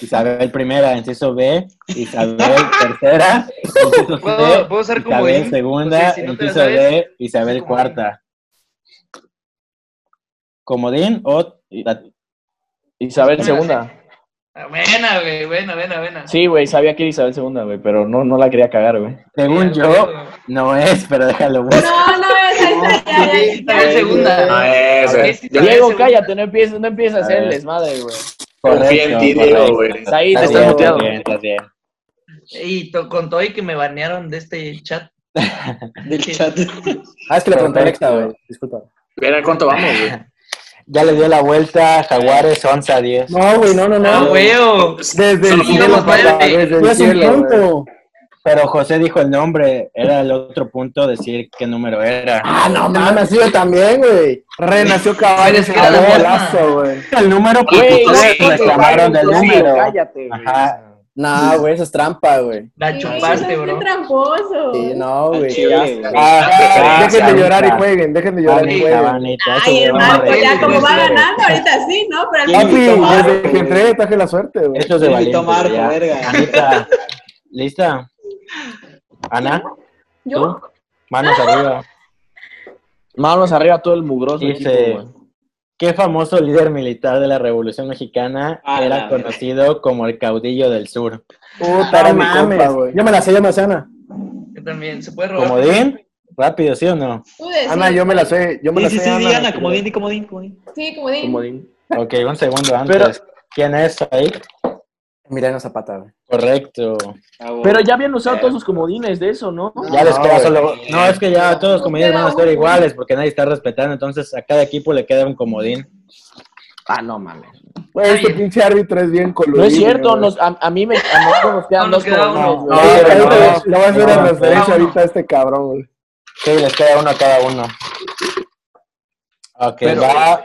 Isabel primera. Inciso B, Isabel tercera. Inciso ¿Puedo, C, ¿puedo usar como Isabel segunda. Pues sí, si no Inciso D, Isabel cuarta. ¿Comodín o la- Isabel segunda. Ah, Buena, güey, buena, buena, buena. Sí, güey, sabía que era Isabel segunda, güey, pero no, no la quería cagar, güey. Según yo, no es, pero déjalo. No, no, ya, Isabel segunda. No es, Diego, cállate, no empieces, no empieces a hacer el desmadre, güey. confío en ti, Diego, güey. Said, Está estás muteado. Y to- con todo y que me banearon de este chat. Del chat. Ah, es que le pregunté a Alexa, güey. Disculpa. Mira cuánto vamos, güey. Ya le dio la vuelta, Jaguares 11 a 10. No, güey, no, no, ¡Ah, no. güey! Desde el cielo, papá, desde el cielo. Pero José dijo el nombre, era el otro punto decir qué número era. Ah, no mames, yo también, güey. Renació caballos que el era la golazo, güey. El número, no, reclamaron del número. Cállate, güey. Ajá. No, güey, eso es trampa, güey. La chupaste, no, bro. qué tramposo. Sí, no, güey. Ah, Dejen de Anita, llorar y jueguen, dejen de llorar y jueguen. Ay, llama Marco, ya como va ganando, ahorita sí, ¿no? Pero al ¿Quién Papi, desde que entré traje la suerte, güey. Esto es de ¿Quién invitó a valiente. Marco, verga? Anita, ¿lista? Ana, ¿Yo? Manos arriba. Manos arriba todo el mugroso. Dice. ¿Qué famoso líder militar de la Revolución Mexicana A era conocido como el caudillo del sur? Puta, era No mames. güey. Yo me la sé, yo me la sé, Ana. Yo también. ¿Se puede robar? ¿Comodín? Rápido, ¿sí o no? Ana, yo me la sé, yo me Sí, la sí, sé, sí, Ana. Ana, comodín, di comodín, comodín. Sí, como digo. Comodín. Ok, un segundo antes. ¿Quién es ahí? Emiliano Zapata, güey. Correcto. Ah. Pero ya habían usado todos sus comodines de eso, ¿no? Ya les No, queda solo. No, es que ya todos los comodines van a uno. iguales porque nadie está respetando. Entonces a cada equipo le queda un comodín. Ah, no mames. Güey, este pinche árbitro es bien coludido. No es cierto, nos, a, a mí me, a nosotros nos quedan No, dos queda comodines. No, pero no. le voy a hacer una referencia no. ahorita a este cabrón, güey. Sí, les queda uno a cada uno. Ok, Pero- va.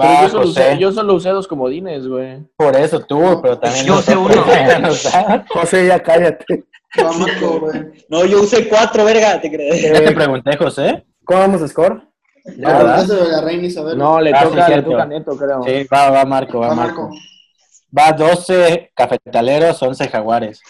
Va yo, solo usé, yo solo usé dos comodines, güey. Por eso tú, pero también. Yo sé nosotros uno. José, ya cállate. Va, Marco, güey. No, yo usé cuatro, verga, te crees. Ya te pregunté, José. ¿Cómo vamos a score? Ya, Ah, la reina Isabel. No, le Ah, sí, toca, le cierto. toca a Neto, creo. Sí, va, va Marco, va, Va, Marco. Marco. Va 12 cafetaleros, 11 jaguares.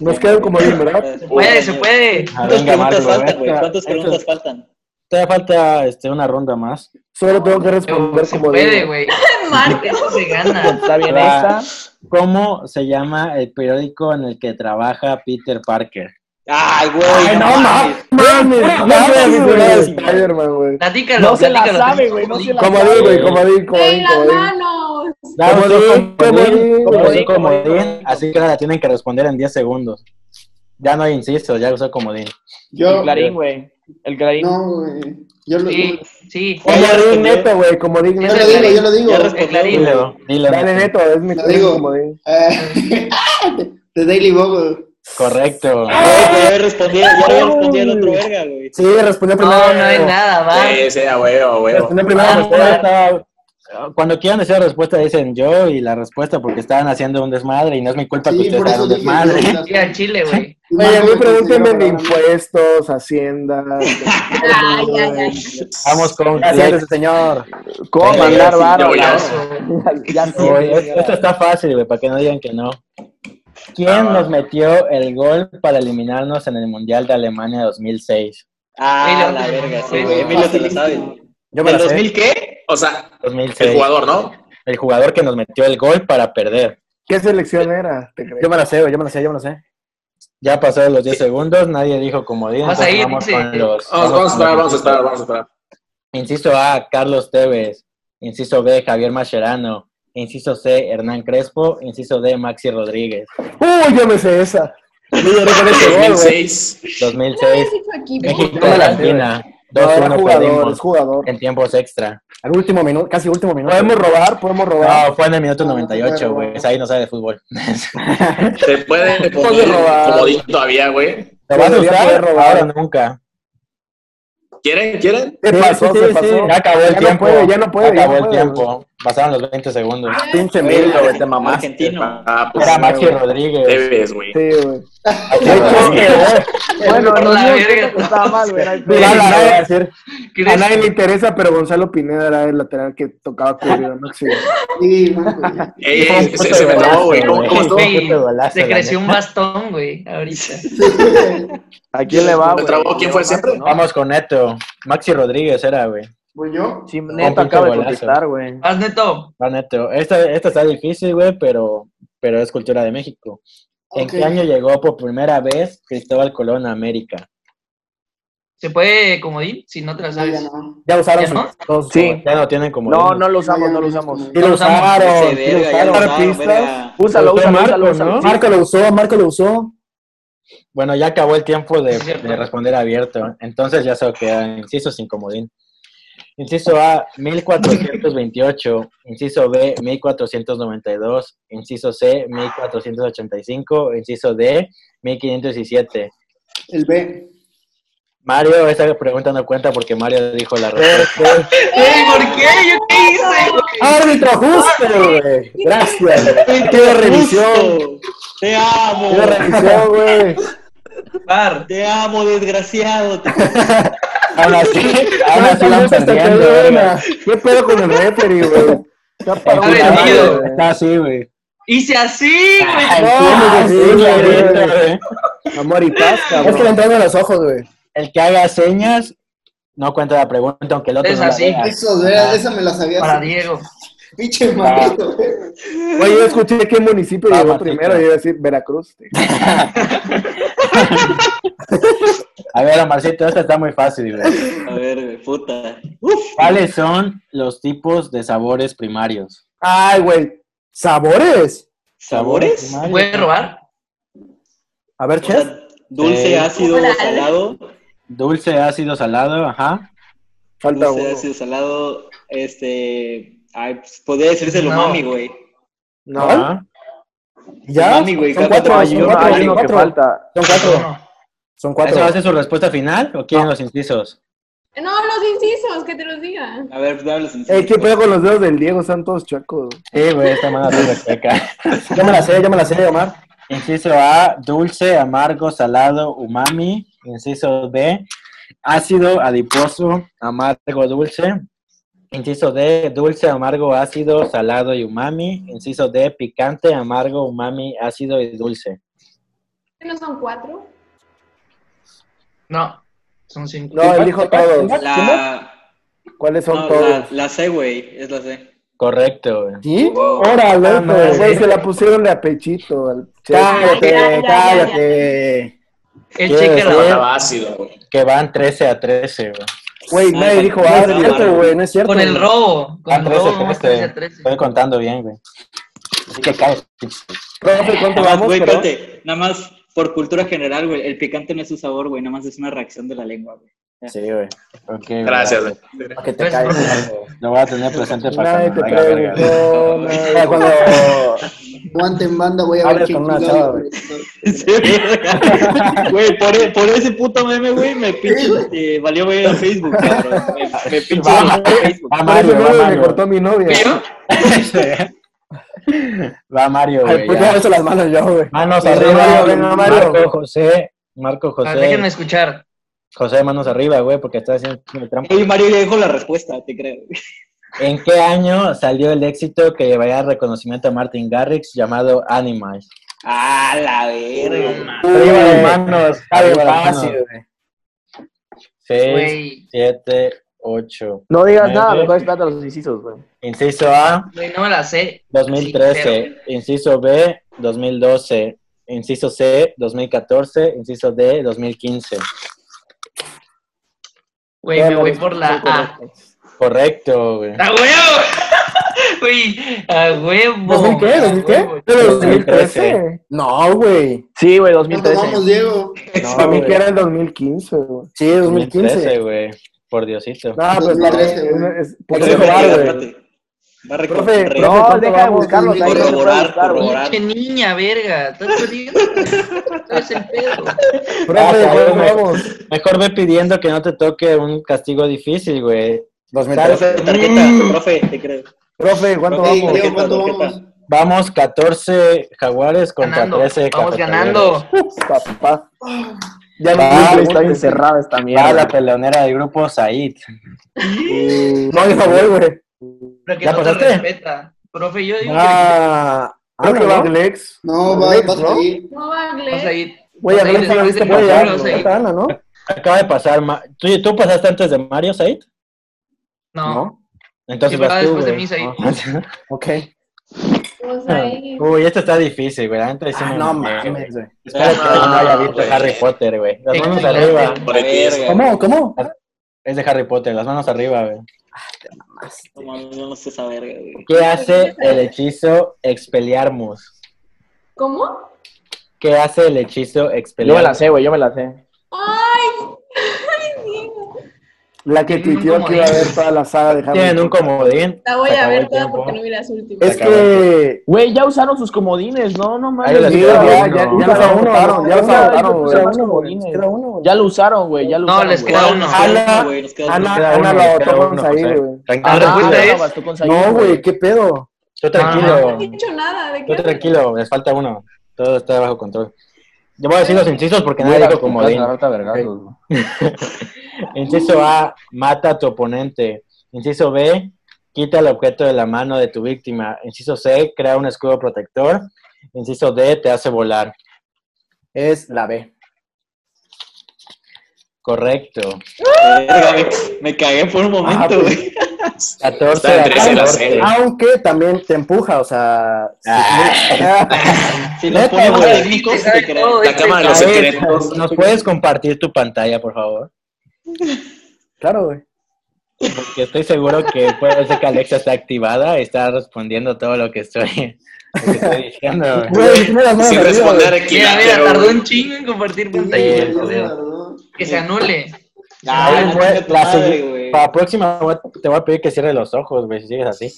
Nos queda un comodín, ¿verdad? Se puede, se puede. Ah, ¿Cuántas venga, preguntas Marco, faltan, güey? ¿Cuántas preguntas faltan? Todavía falta este, una ronda más. Solo tengo que responder comodín. puede, güey. Eso se gana. Está bien esta. ¿Cómo se llama el periódico en el que trabaja Peter Parker? Ay, güey. Ay, no, mames. No güey. Güey. Se la sabe, güey, no se la Comodín, güey, Sí. comodín, Comodín, comodín, comodín, comodín, comodín, comodín, así que ahora la tienen que responder en 10 segundos. Ya no inciso, ya usó comodín. El Yo. clarín, güey. El clarín. No, güey. Yo lo Sí, sí. Comodín neto, güey, comodín Yo lo es digo, yo lo digo. El Clarín. güey. Dilo, dilo. Dale neto, es mi digo. comodín. Eh, The Daily Bubble. Correcto. Ya había respondido, ya había respondido el otro verga, güey. Sí, respondió primero. No, no hay nada, va. Sí, sí, a huevo, a huevo. Respondió primero. Cuando quieran decir la respuesta dicen yo y la respuesta porque estaban haciendo un desmadre y no es mi culpa que Sí, ustedes por hagan un desmadre. yo, Sí, al Chile, güey. Oye, a mí pregúntenme de impuestos, hacienda. Ay, ay, ay. Vamos con Gracias, señor. ¿Cómo Sí, mandar yo, Ya, ya, Oye, esto está fácil, güey, para que no digan que no. ¿Quién Ah, nos metió el gol para eliminarnos en el Mundial de Alemania 2006? Ah, la verga, sí, güey. Emilio te lo sabe. Yo me ¿Del la sé. 2000 qué? O sea, 2006. el jugador, ¿no? El jugador que nos metió el gol para perder. ¿Qué selección era? Yo me la sé, yo me la sé, yo me la sé. Ya pasaron los 10 segundos, nadie dijo comodín. Vas a ir, vamos con los. Vamos, vamos a esperar, vamos a esperar, vamos a esperar. Inciso A, Carlos Tevez. Inciso B, Javier Mascherano. Inciso C, Hernán Crespo. Inciso D, Maxi Rodríguez. Uy, yo me sé esa. Yo lloré con ese gol, güey. 2006. 2006, equipo. México, Argentina. No, era 2-1 jugador, es jugador. en tiempos extra. Al último minuto, casi último minuto. Podemos robar, podemos robar. No, fue en el minuto No, 98, no, güey. no. Esa ahí no sabe de fútbol. ¿Se puede poner robar. comodín todavía, güey? ¿Te vas a usar poder robar. ahora o nunca? ¿Quieren? ¿Quieren? ¿Qué pasó? Sí, ¿Qué sí, pasó? sí. Ya acabó el Ya no tiempo. puede, ya no puede, ya Acabó no el puede, tiempo. Pasaron los 20 segundos. Pinche Güey, Emilio, güey, te argentino, mamaste. Argentino. Ah, pues. Era Maxi Rodríguez. Debes, güey. Sí, güey. Bueno, Por nos la verga. estaba mal, güey. no a. A nadie le interesa, pero Gonzalo Pineda era el lateral que tocaba cubrir, ¿no? Sí. Sí, se, se no, güey. Se creció un bastón, güey, ahorita. ¿A quién le va, ¿Me güey? ¿Quién fue el siempre? ¿no? Vamos con Neto. Maxi Rodríguez era, güey. ¿Voy yo? Sí, Neto acaba de contestar, güey. Haz neto. Neto. Esta, esta está difícil, güey, pero, pero es cultura de México. ¿En qué año llegó por primera vez Cristóbal Colón a América? ¿Se puede comodín? Si no te la sabes. ya no. Ya usaron ¿Ya sus- no? sus Sí. Ya no tienen como. No, no lo usamos, no lo usamos. Sí lo usaron, sí lo usaron. Úsalo, úsalo, Marco. Marco lo usó, Marco lo usó. Bueno, ya acabó el tiempo de, responder abierto. Entonces ya se queda inciso sin comodín. Inciso A, 1428. Inciso B, 1492. Inciso C, 1485. Inciso D, 1517. El B. Mario, esa pregunta no cuenta porque Mario dijo la respuesta. Ey, ¿por qué? ¿Yo qué hice, güey? Árbitro justo, güey. Gracias. Qué revisión. Te amo. Qué revisión, güey. Par. Te amo, desgraciado. Te- Aún así, aún así van perdiendo. ¿Qué pedo con el referee, güey? Está así, güey. Hice así, güey. No, Sí, sí, güey. Amor y paz, Es que le cabrón. entraron los ojos, güey. El que haga señas no cuenta la pregunta, aunque el otro Es no la así. vea. Eso, de- esa me la sabía. Para Diego. Pinche marido. Güey, yo escuché qué municipio Ah, llegó primero y iba a decir Veracruz. A ver, Omarcito, esta está muy fácil, güey. A ver, puta. ¿Cuáles son los tipos de sabores primarios? Ay, güey. ¿Sabores? ¿Sabores? primarios. ¿Puedes robar? A ver, O chef. sea, dulce, Eh, ácido, salado. Dulce, ácido, salado, ajá. Falta Dulce, uno. ácido, salado. Este. Ay, pues podría decirse el No. umami, güey. No. ¿Ya? Umami, güey. Son cuatro, no, uno. son hay uno, cuatro, hay son cuatro. Son cuatro. No. ¿Eso va a cuatro. ser su respuesta final o quieren los incisos? No, los incisos, que te los diga. A ver, dame los Ey, ¿qué pedo con los dedos del Diego? Están todos chuecos. Sí, güey, esta mano arriba seca. Ya me la sé, ya me la sé, Omar. Inciso A, dulce, amargo, salado, umami. Inciso B, ácido, adiposo, amargo, dulce. Inciso D, dulce, amargo, ácido, salado y umami. Inciso D, picante, amargo, umami, ácido y dulce. ¿Que no son cuatro? No. Son cinco. No, él dijo todos. La. ¿Cuáles son No, la, todos? la C, güey. Es la C. Correcto, güey. ¿Sí? Wow. Órale, Ah, pues. Güey, se la pusieron de a pechito. al. Cállate, Ya, ya, ya, cállate. El ¿Qué cheque la güey. Que van 13 a 13, güey. Güey, Ah, nadie dijo no, No es no, cierto, no. güey, no es cierto. Con el güey. robo. Con Ah, el 13 robo, vamos 13 13. a 13. Estoy contando bien, güey. Así que cállate. Profe, ¿cuánto vamos? güey, Pero- espérate. Nada más por cultura general, güey. El picante no es su sabor, güey. Nada más es una reacción de la lengua, güey. Sí, güey. Ok, Gracias, güey. güey. Para que te caigas. Lo voy a tener presente para Nadie te cuando Aguante en banda, voy a ver quién con una chava, lo- Sí. Güey, por, e- por ese puto meme, güey, me pinche eh, valió ver a Facebook, cabrón. Me, me pinche Va, valió Facebook. va Por eso Mario, me cortó mi novia. ¿Yo? Va Mario, güey. pues ya. ya eso las manos yo, güey. Manos arriba, Mario, venga, Mario. Marco José, Marco Ah, déjenme José, escuchar. José, manos arriba, güey, porque está haciendo trampa. Oye, Mario ya dijo la respuesta, te creo. ¿En qué año salió el éxito que llevaría reconocimiento a Martin Garrix llamado Animals? Ah, la verga. Arriba las manos, arriba las fácil, manos. güey. 6, Güey. 7, 8. No digas Nueve. nada, mejor espérate a los incisos, güey. Inciso A, Güey, no me la sé. 2013. Inciso B, 2012. Inciso C, 2014. Inciso D, 2015. Güey, me voy por la A. Correcto, güey. ¡A huevo! Güey, a huevo. ¿2000 qué? A ¿2000 qué? huevo. ¿De los 2013. No, güey. Sí, güey, ¿Cuánto 2013. vamos, Diego? No, Para mí que era el 2015, güey. Sí, 2015. 2013, güey. Por Diosito. No, pues 2013, no, güey. es- es- ¿Por por qué eso robar, va, güey? Espérate. Va a Profe, No, niña, verga. Profe, Ah, ¿cuánto cabrón. vamos? Mejor ve pidiendo que no te toque un castigo difícil, güey. 2013. Tarjeta, profe, te creo. Profe, ¿cuánto vamos? ¿cuánto vamos? Vamos 14 jaguares contra Ganando. 13 Vamos ganando. Papá. Ya Ah, no Está encerrada esta Va la mierda. peleonera del grupo Said. No, yo no voy, güey. Pero que ¿Ya no te pasaste? respeta. Profe, yo digo Ah, Creo que va Glex. No, va, Glex, ¿no? a ir. No va a. Güey, la viste. Ana, ¿no? Acaba de pasar. Ma- ¿Tú, ¿Tú pasaste antes de Mario, Said? No. Entonces Sí, vas va tú, después de mí, Said. Ah. Ok. Vamos a ir. Uy, esto está difícil, güey. Antes Ah, no güey. mames, güey. Espero que Ah, no haya visto güey. Harry Potter, güey. Las manos arriba. ¿Cómo? ¿Cómo? Es de Harry Potter, las manos arriba, güey. No mames, yo no sé esa verga, güey. ¿Qué hace el hechizo Expelliarmus? ¿Cómo? ¿Qué hace el hechizo Yo me Expelliarmus? la sé, güey, yo me la sé. ¡Ay! ¡Ay, Diego! La que tuiteó que iba a ver toda la saga de Harry Tienen un comodín. La voy a ver toda tiempo. porque no vi las últimas. Es que. Güey, ya usaron sus comodines, no, no mames. les ya, ya, Ya ya lo los agotaron, ya los Ya, agotaron, ya güey. Ya lo usaron, güey, ya lo No, usaron. les güey. queda uno. Ana- Ana, lo agotó con Said, güey. Ah, Tranquilo, respuesta no, es- bastó con Said, No, güey, ¿qué pedo? No tranquilo. he dicho nada. ¿De qué? Tú tranquilo, les falta uno. Todo está bajo control. Yo voy a decir los incisos porque nadie dijo comodín. Inciso A, mata a tu oponente. Inciso B, quita el objeto de la mano de tu víctima. Inciso C, crea un escudo protector. Inciso D, te hace volar. Es la B. Correcto. Me, me cagué por un momento, güey. 14 Está a entre ese y la 14. C. Aunque también te empuja, o sea. Ah. Si nos ponemos técnicos, La cama de los secretos. ¿Nos puedes compartir tu pantalla, por favor? Claro, güey. Porque estoy seguro que puede ser que Alexa está activada y está respondiendo todo lo que estoy, lo que estoy diciendo. güey. Sin responder güey. Pues, Mira, mira, tardó un chingo en compartir pantalla. Sí. Que se anule. Ay, Ay, la madre. Para la próxima te voy a pedir que cierres los ojos, güey, si sigues así.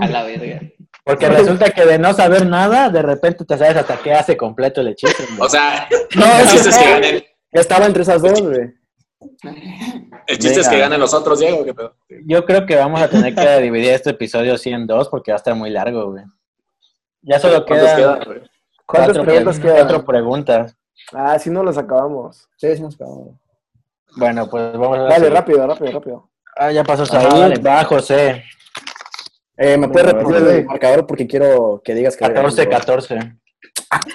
A la verga. Porque resulta que de no saber nada, de repente te sabes hasta qué hace completo el hechizo. güey. O sea, No, el chiste es que ganen. estaba entre esas dos, güey. El chiste es que ganen los otros, Diego. ¿qué pedo? Yo creo que vamos a tener que dividir este episodio así en dos porque va a estar muy largo, güey. Ya solo ¿Cuántos quedan güey? ¿Cuántas preguntas pre- quedan? cuatro preguntas. Ah, sí, no las acabamos. Sí, sí, nos acabamos. Bueno, pues vamos a ver. Dale, rápido, rápido, rápido. Ah, ya pasó dale. Va José. Eh, ¿Me puedes repetir el marcador? Porque quiero que digas que. 14, 14.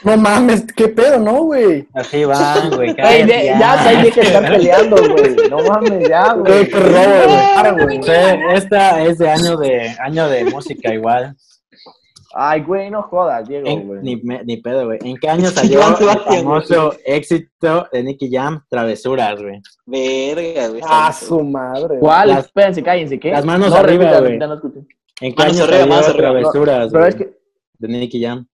No mames, ¿qué pedo, no, güey? Así van, güey. De- ya, deja de estar peleando, güey. No mames, ya, güey. qué robo, güey. Esta es de año de año de música igual. Ay, güey, no jodas, Diego, En- güey. ni, me- ni pedo, güey. ¿En qué año salió el famoso éxito de Nicky Jam, Travesuras, güey? Verga, güey. Ah, su madre. ¿Cuál? Las- Espérense, cállense, ¿qué? las manos no, arriba, repita, güey. no. ¿En qué Manos año arriba, salió. Travesuras, Pero güey, es que, de Nicky Jam?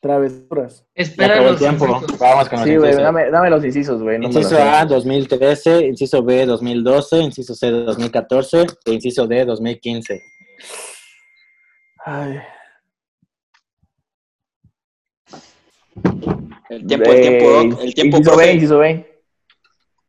Travesuras. Ya Espera acabó el tiempo. incisos. Vamos con los sí, güey, dame, dame los incisos, güey. No Inciso. A, 2013, inciso B, 2012, inciso C, 2014 e inciso D, 2015. Ay. El tiempo, el tiempo, Doc, el tiempo, Inciso B, profe. inciso B.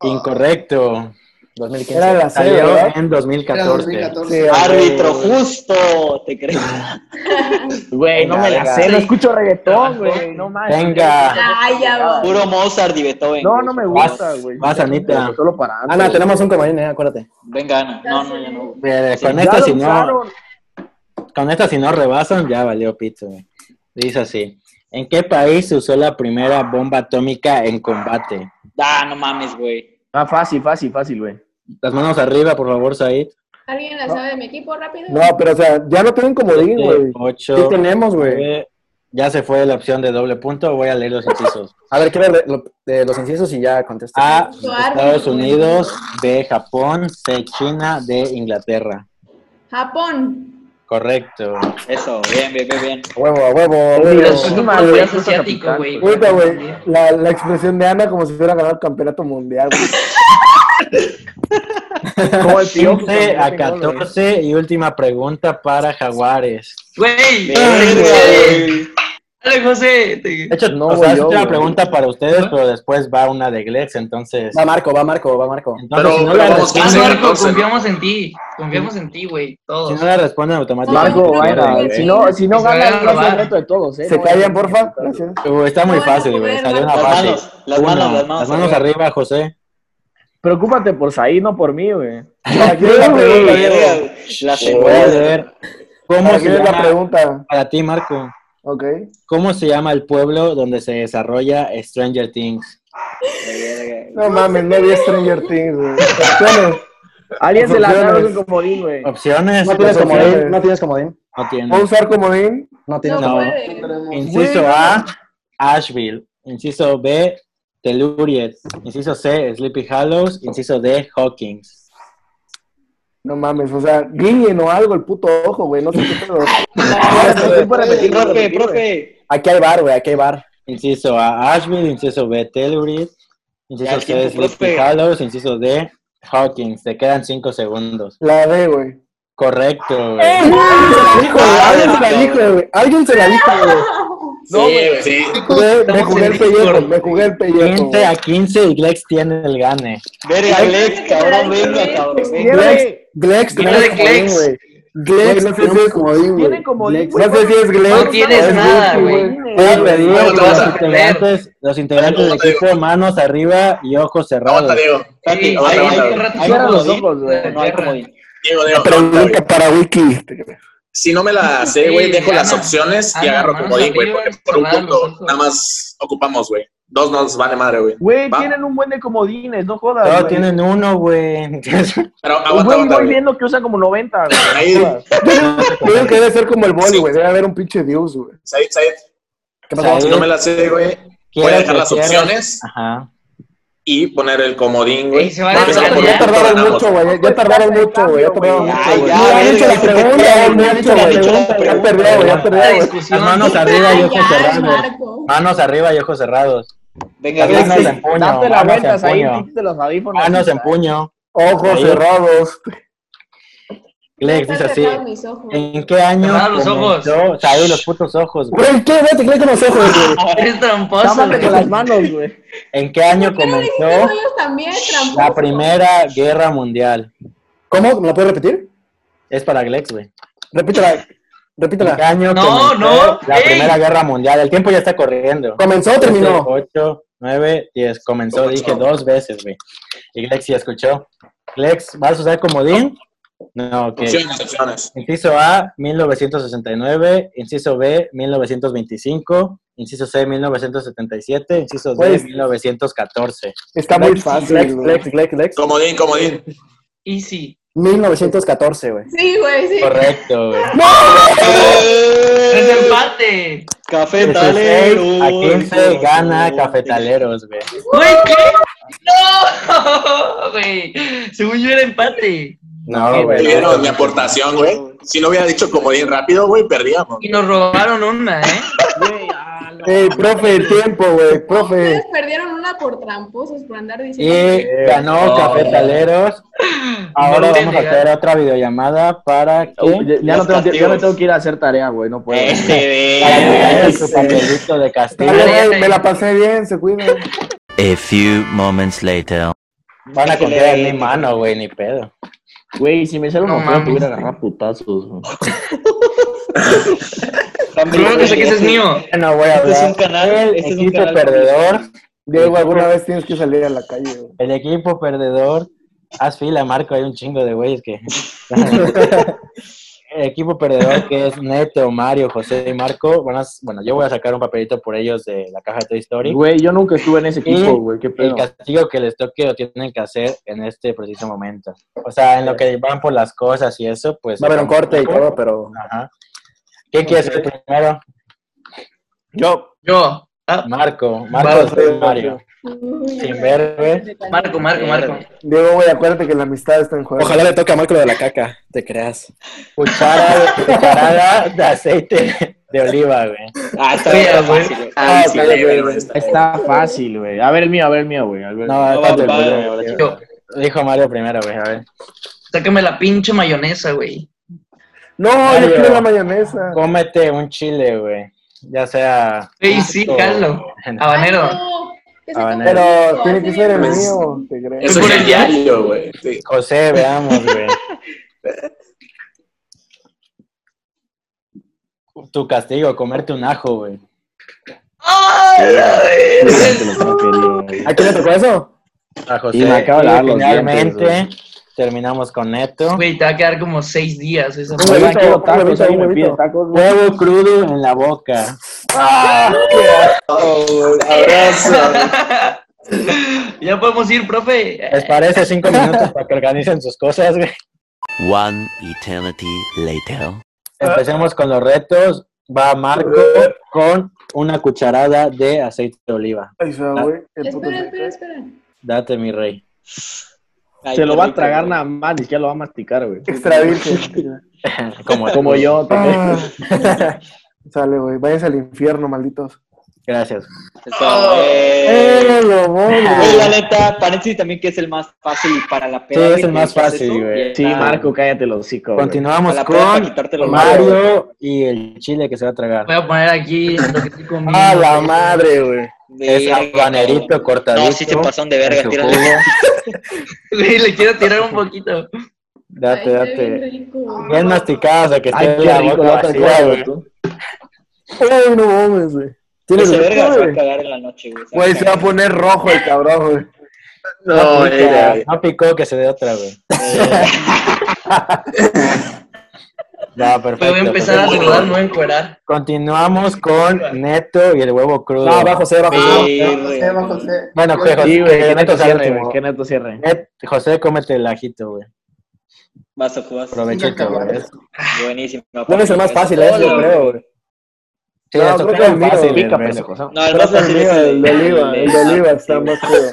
Incorrecto. 2015. Era la ¿verdad? en Era 2014. 2014. Sí, Árbitro justo, te creo. Güey, no me la venga. sé, no escucho reggaetón, güey. No mames. Venga. Ay, ya va. Puro Mozart y Beethoven. No, güey. no me Vas- gusta, güey. vas, Anita. Solo para. Ana, tenemos un comodín, eh, acuérdate. Venga, Ana. No, no, ya no. Si no, usaron. Con esta, si no rebasan, ya valió pito. güey. Dice así. ¿En qué país se usó la primera bomba atómica en combate? Ah, no mames, güey. Ah, fácil, fácil, fácil, güey. Las manos arriba, por favor, Said. ¿Alguien la sabe de mi equipo rápido? No, pero o sea, ya no tienen comodín, güey. 8, ¿Qué tenemos, güey? Ya se fue la opción de doble punto. Voy a leer los incisos. A ver, quiero lo- los incisos y ya contesto. A. Estados Unidos. B, Japón. C, China. D, Inglaterra. Japón. Correcto. Eso, bien, bien, bien, bien. Huevo, a huevo, a huevo. Es un país asiático, güey. Ahorita, güey, la, la expresión de Ana como si fuera ganar el campeonato mundial, güey. Como el piojo, 15 a cuando mete gol, güey. 14 y última pregunta para Jaguares. Güey. Dale, José. Te- De hecho, No o voy sea, es yo, una pregunta para ustedes, pero después va una de Glex, entonces... Va Marco, va Marco, va Marco. entonces Pero- si no pero Ah, 15, Marco, 14, ¿no? confiamos en ti. Confiamos en ti, güey. si no la responden automáticamente. Marco, No, venga, güey. si no, si no Que se vayan ganas, a no es el reto de todos, ¿eh? ¿Se No, callan, eh. porfa? Gracias. Está muy fácil, güey. Salió una fácil. manos, las manos, las manos. Las manos arriba, José. Preocúpate por Said, no por mí, güey. ¿Para quién es la pregunta, Diego? Verga, La Voy a leer. ¿Cómo ¿Para se la pregunta? para ti, Marco, Ok. cómo se llama el pueblo donde se desarrolla Stranger Things? No mames, no vi Stranger Things, güey. Opciones. Alguien se la Opciones. da con comodín, güey. Opciones. No tienes Opciones. comodín, no tienes comodín. No tiene. ¿Puedo usar comodín? No tienes No puede. Inciso A, Asheville. Inciso B, Telluriet. Inciso C, Sleepy Hollows. Inciso D, Hawkins. No mames, o sea, guiñen o algo el puto ojo, güey, no sé qué pedo. Profe, profe, profe. Aquí hay bar, güey, aquí hay bar. Inciso A, Asheville. Inciso B, Telluriet. Inciso C, Sleepy. Hollows. Inciso D, Hawkins. Te quedan cinco segundos. La D, güey. Correcto, güey. Alguien se la dijo, güey. Alguien se la dijo, güey. No, Sí, güey. sí. Güey, Me jugué el pellejo, me jugué el pellejo. 15 a 15 y Glex tiene el gane. Verga, Lex, cabrón, venga, cabrón. venga. Glex, Glex, de Glex. güey. Glex, no sé si es comodín, güey. Tiene comodín, No sé si es Glex. No tienes nada, güey. Puedo pedir los integrantes, los integrantes del equipo, manos arriba y ojos cerrados. Tati, Cierra los ojos, güey. No hay comodín. Pregunta para Wiki. Si no me la sé, güey, Sí, dejo las opciones y agarro comodín, güey, porque por un punto nada más ocupamos, güey. Dos nos vale madre, güey. Güey, tienen un buen de comodines, no jodas. Güey. tienen uno, güey. Pero aguanta, Güey, voy viendo que usan como 90, güey. Ahí, Creo que debe ser como el boli, güey. Debe haber un pinche Dios, güey. Said, Said. ¿Qué pasó? Si no me la sé, güey, voy a dejar las opciones Ajá. Y poner el comodín, güey. Ey, se va por Ya punto tardaron mucho, güey. Ya tardaron mucho, güey. Ya tardaron Ya, mucho, güey. ya, Ya han verga, hecho la ya pregunta, ya han ya hecho la pregunta. Ya perdió, güey. Ya La perdió, güey. manos arriba y ojos ya, cerrados. Manos arriba y ojos cerrados. Venga, Las manos en puño. Date la vuelta, quítate los audífonos. Manos en puño. Ojos Ahí. cerrados. Glex Están dice así. ¿En qué año Cerrar los ojos. los putos ojos, güey. Güey, ¿qué? Vete, ¿qué con los ojos, güey? Eres tramposo, con las manos, güey. ¿En qué año ¿Por qué no comenzó también, la Primera Guerra Mundial? ¿Cómo? ¿Me la puedes repetir? Es para Glex, güey. Repítela. ¿En qué Repítela. año No, comenzó no, la ey. Primera Guerra Mundial? El tiempo ya está corriendo. ¿Comenzó o terminó? 8, 9, 10. Comenzó, Comenzó. dije dos veces, güey. Y Glex ya escuchó. Glex, ¿vas a usar comodín? No, ok. Opciones, opciones. Inciso A, 1969. Inciso B, 1925. Inciso C, 1977. Inciso D, Pues- 1914. Está muy fácil, Glex, güey. Glex, Glex, Glex. Comodín, comodín. Easy. 1914, güey. Sí, güey, sí. Correcto, güey. Es empate. 16 Cafetalero. a 15 gana Cafetaleros, güey. Güey, ¿qué? No, güey. Según yo era empate. No, güey. Mi aportación, güey. Si no hubiera dicho comodín rápido, güey, perdíamos. Y nos robaron una, ¿eh? Ey, profe, el tiempo, güey. Profe. Ustedes perdieron una por tramposos, por andar diciendo. Y ganó No. Cafetaleros. Ahora No vamos a hacer otra videollamada para que Uy, ya, ya no tengo que, ya me tengo que ir a hacer tarea, güey, no puedo. Este, para que papelito de castigo. Dale, güey, me la pasé bien, se cuidan. A few moments later. Van a confiar en mi mano, güey, ni pedo. Güey, si me sale No feo, te mames. hubiera agarrado putazos. güey. Creo que sé que ese es mío. No voy a Este es hablar. un canal, El este es un equipo canal. perdedor. Diego, alguna vez tienes que salir a la calle, güey. El equipo perdedor. Haz fila, Marco. Hay un chingo de güeyes que. El equipo perdedor que es Neto, Mario, José y Marco. Van a- bueno, yo voy a sacar un papelito por ellos de la caja de Toy Story. Güey, yo nunca estuve en ese equipo, güey, qué El pedo. castigo que les toque lo tienen que hacer en este preciso momento. O sea, en lo que van por las cosas y eso, pues. Va a haber un corte y todo, pero. Ajá. ¿Quién quiere ser primero? Yo. Yo. Ah, Marco. Marco sí, Mario. Sin ver, güey. Marco, Marco, Marco. Diego, güey, acuérdate que la amistad está en juego. Ojalá le toque a Marco lo de la caca. Te creas. Cuchara, cucharada de aceite de oliva, güey. Ah, está bien, güey. fácil, güey. Ah, Está güey, fácil, güey. A ver el mío, a ver el mío, güey. No, No, tanto va. Yo. Dijo Mario primero, güey, a ver. Sácame la pinche mayonesa, güey. No, yo Mario. quiero la mayonesa. Cómete un chile, güey. Ya sea. Sí, sí, jalo. Habanero. Pero tiene que ser el mío, te creo. Eso por es el diario, güey. Sí. José, veamos, güey. Tu castigo, comerte un ajo, güey. ¡Ay, ¿A quién le tocó eso? A José. Y me acabo de los finalmente dientes, terminamos con Neto. Güey, te va a quedar como seis días esa huevito, tacos, huevito, me pide tacos. Huevo crudo en la boca. Abrazo. Ya podemos ir, profe. ¿Les parece cinco minutos para que organicen sus cosas, güey? One eternity later. Empecemos con los retos. Va Marco con una cucharada de aceite de oliva. Ay, se va, güey. Espera, espera, espera. Date, mi rey. Se lo va a tragar nada más, ni siquiera lo va a masticar, güey. Extra virgen. Como, Como yo. te- Ah. Sale, güey. Váyanse al infierno, malditos. Gracias. Eso, güey. ¡Eh, lo Güey, la neta, paréntesis también que es el más fácil para la Sí, peda. es güey, el más fácil, güey. Sí, Marco, cállate los hocico. güey. Continuamos la con Mario y el chile que se va a tragar. Voy a poner aquí lo que estoy comiendo. ¡A la madre, güey! Es habanerito cortadito. No, sí se pasaron de verga, tírale. le quiero tirar un poquito. Date, Ay, está bien date. Bien masticado, o sea que Ay, esté la boca vacía, güey. güey. tú. ¡Ay, no mames, güey! ¿Tienes Ese verga se va a güey? cagar en la noche, güey. Güey, se va a poner rojo el cabrón, güey. No, no picó que se dé otra, güey. Ya, perfecto. Voy a empezar a saludar, no a encuerar. Continuamos con Neto y el huevo crudo. No, va José, va José. Sí, Va güey. José, va José. Bueno, que José, Sí, güey, que Neto cierre, güey. Que neto cierre. José, cómete el ajito, güey. Vas a jugar. Es- Buenísimo. No es el más fácil, ese, yo creo, güey. Sí, No, creo que el mío fácil, Pica, el. No, el más fácil es el de oliva, el de oliva está más chido.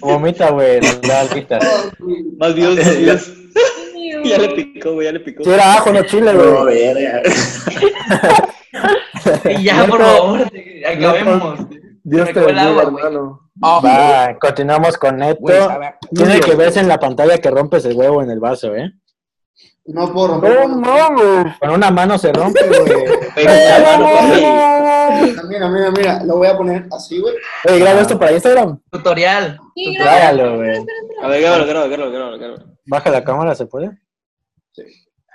Vomita, güey, las alpitas. Más Dios, más Dios. Ya le picó, güey, ya le picó. Si era ajo, no chile, No, güey. verga. Y ya, por favor, acabemos. Dios te el bendiga, agua, güey. hermano. Va, continuamos con Neto. Güey, sabe- Tiene que verse en la pantalla que rompes el huevo en el vaso, ¿eh? No puedo romper. ¡No mames! Con una mano se rompe, güey. Mira, mira, mira. Lo voy a poner así, güey. Oye, graba esto para Instagram. Tutorial. Sí, graba. güey. A ver, grábalo, grábalo, grábalo, grábalo. Baja la cámara, ¿se puede?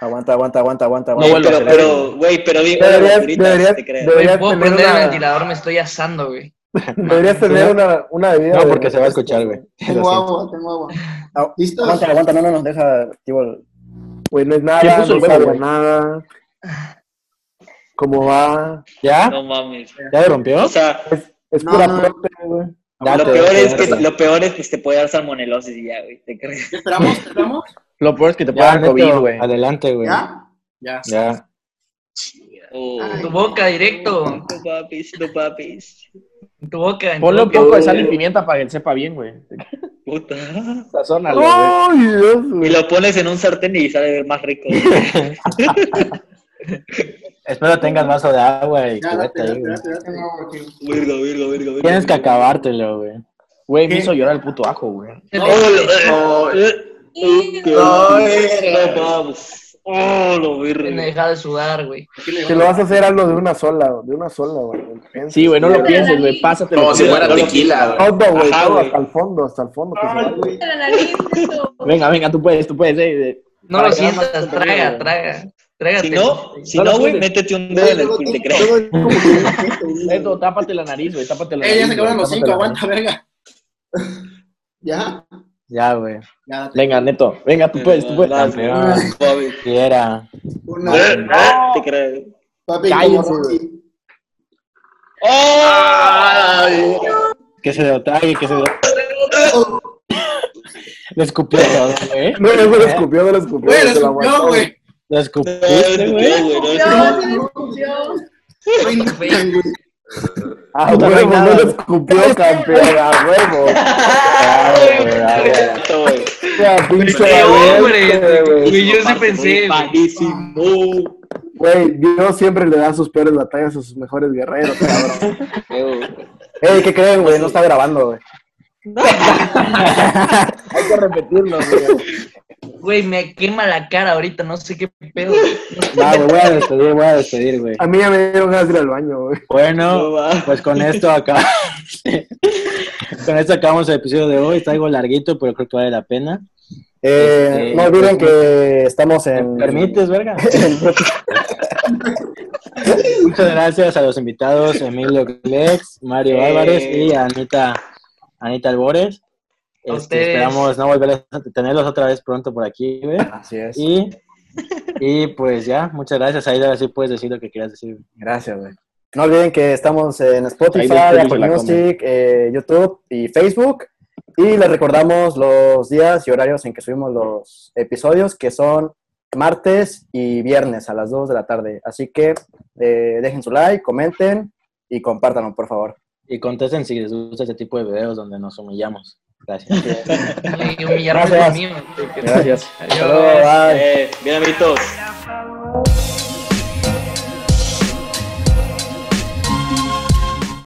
Aguanta, aguanta, aguanta, aguanta. No aguanta. Pero, hacer pero, güey, pero di, Deberías- ahorita, deberías-. Güey, Deberías puedo prender el una, ventilador, me estoy asando, güey. deberías tener una, una bebida. No, de- porque se va a escuchar, güey. Tengo agua, tengo agua. Ah, ¿Listos? Aguanta, aguanta, no, no, no, deja, activo el- Güey, no es ¿Quién nada, no sabe nada. ¿Cómo va? ¿Ya? No mames. ¿Ya le rompió? O sea, Es No, pura no. prote, güey. Date, lo peor es que lo peor es que te puede dar salmonelosis y ya, güey. ¿Te crees? ¿Qué esperamos? ¿Qué esperamos? Lo peor es que te puede dar COVID, güey. adelante, güey. ¿Ya? Ya. Ya. Oh, tu boca, directo. no papis, no papis. Boca. Ponle un poco de sal y pimienta para que él sepa bien, güey. Puta. Sazónalo, güey. ¡Ay, Dios, Y güey! lo pones en un sartén y sale más rico. Espero tengas vaso de agua y cubeta ahí, güey. Virgo, virgo, virgo, virgo. Tienes que acabártelo, güey. Güey, me hizo llorar el puto ajo, güey. Oh. Oh, lo virgo. Me deja de sudar, güey. Que lo vas a hacer algo de una sola, de una sola, güey. Sí, güey, no lo pienses, güey. Pásatelo. Como si fuera tequila, güey. Todo, güey, Ajá, todo, güey. hasta el fondo, hasta el fondo. Que esto. Venga, venga, tú puedes, tú puedes, eh. No lo sientas, traga, traga. Trágate. Si no, si No güey, métete un dedo en el. Neto, tápate la nariz, güey, tápate la Eh, nariz. ya se acabaron los cinco, aguanta, verga. ¿Ya? Ya, güey. Venga, Neto, venga, tú puedes, tú puedes. Campeón. Quiera. Una. Te crees. Papi, Cállense. Que se lo trague, que se lo... Lo escupió güey. No, no lo escupió, no lo escupió. Güey, lo escupió, güey. Lo güey. Güey. A no huevo, no nada. lo escupió, campeón, a huevo. Ya, pinche ¡Qué hombre! yo sí pensé. güey. Padísimo. Güey, Dios siempre le da sus peores batallas a sus mejores guerreros, cabrón. Ey, ¿qué creen, güey? No está grabando, güey. Hay que repetirlo, güey. Güey, me quema la cara ahorita, no sé qué pedo. Güey, voy a despedir, voy a despedir, güey. A mí ya me dieron ganas de ir al baño, güey. Bueno, No pues con esto acá. con esto acabamos el episodio de hoy. Está algo larguito, pero creo que vale la pena. Eh, Este, no olviden pues, que estamos en... ¿Me permites, verga? Muchas gracias a los invitados, Emilio Glex, Mario Eh. Álvarez y Anita, Anita Albores. Este, ustedes. esperamos no volver a tenerlos otra vez pronto por aquí, güey. Así es. Y, y pues ya, muchas gracias. Ahí ahora sí puedes decir lo que quieras decir. Gracias, güey. No olviden que estamos en Spotify, Apple Music, eh, YouTube y Facebook. Y les recordamos los días y horarios en que subimos los episodios, que son martes y viernes a las 2 de la tarde. Así que eh, dejen su like, comenten y compártanlo, por favor. Y contesten si les gusta este tipo de videos donde nos humillamos. Gracias. y un millar Gracias. Mío. Gracias. Adiós. Adiós. Eh, bien, amiguitos.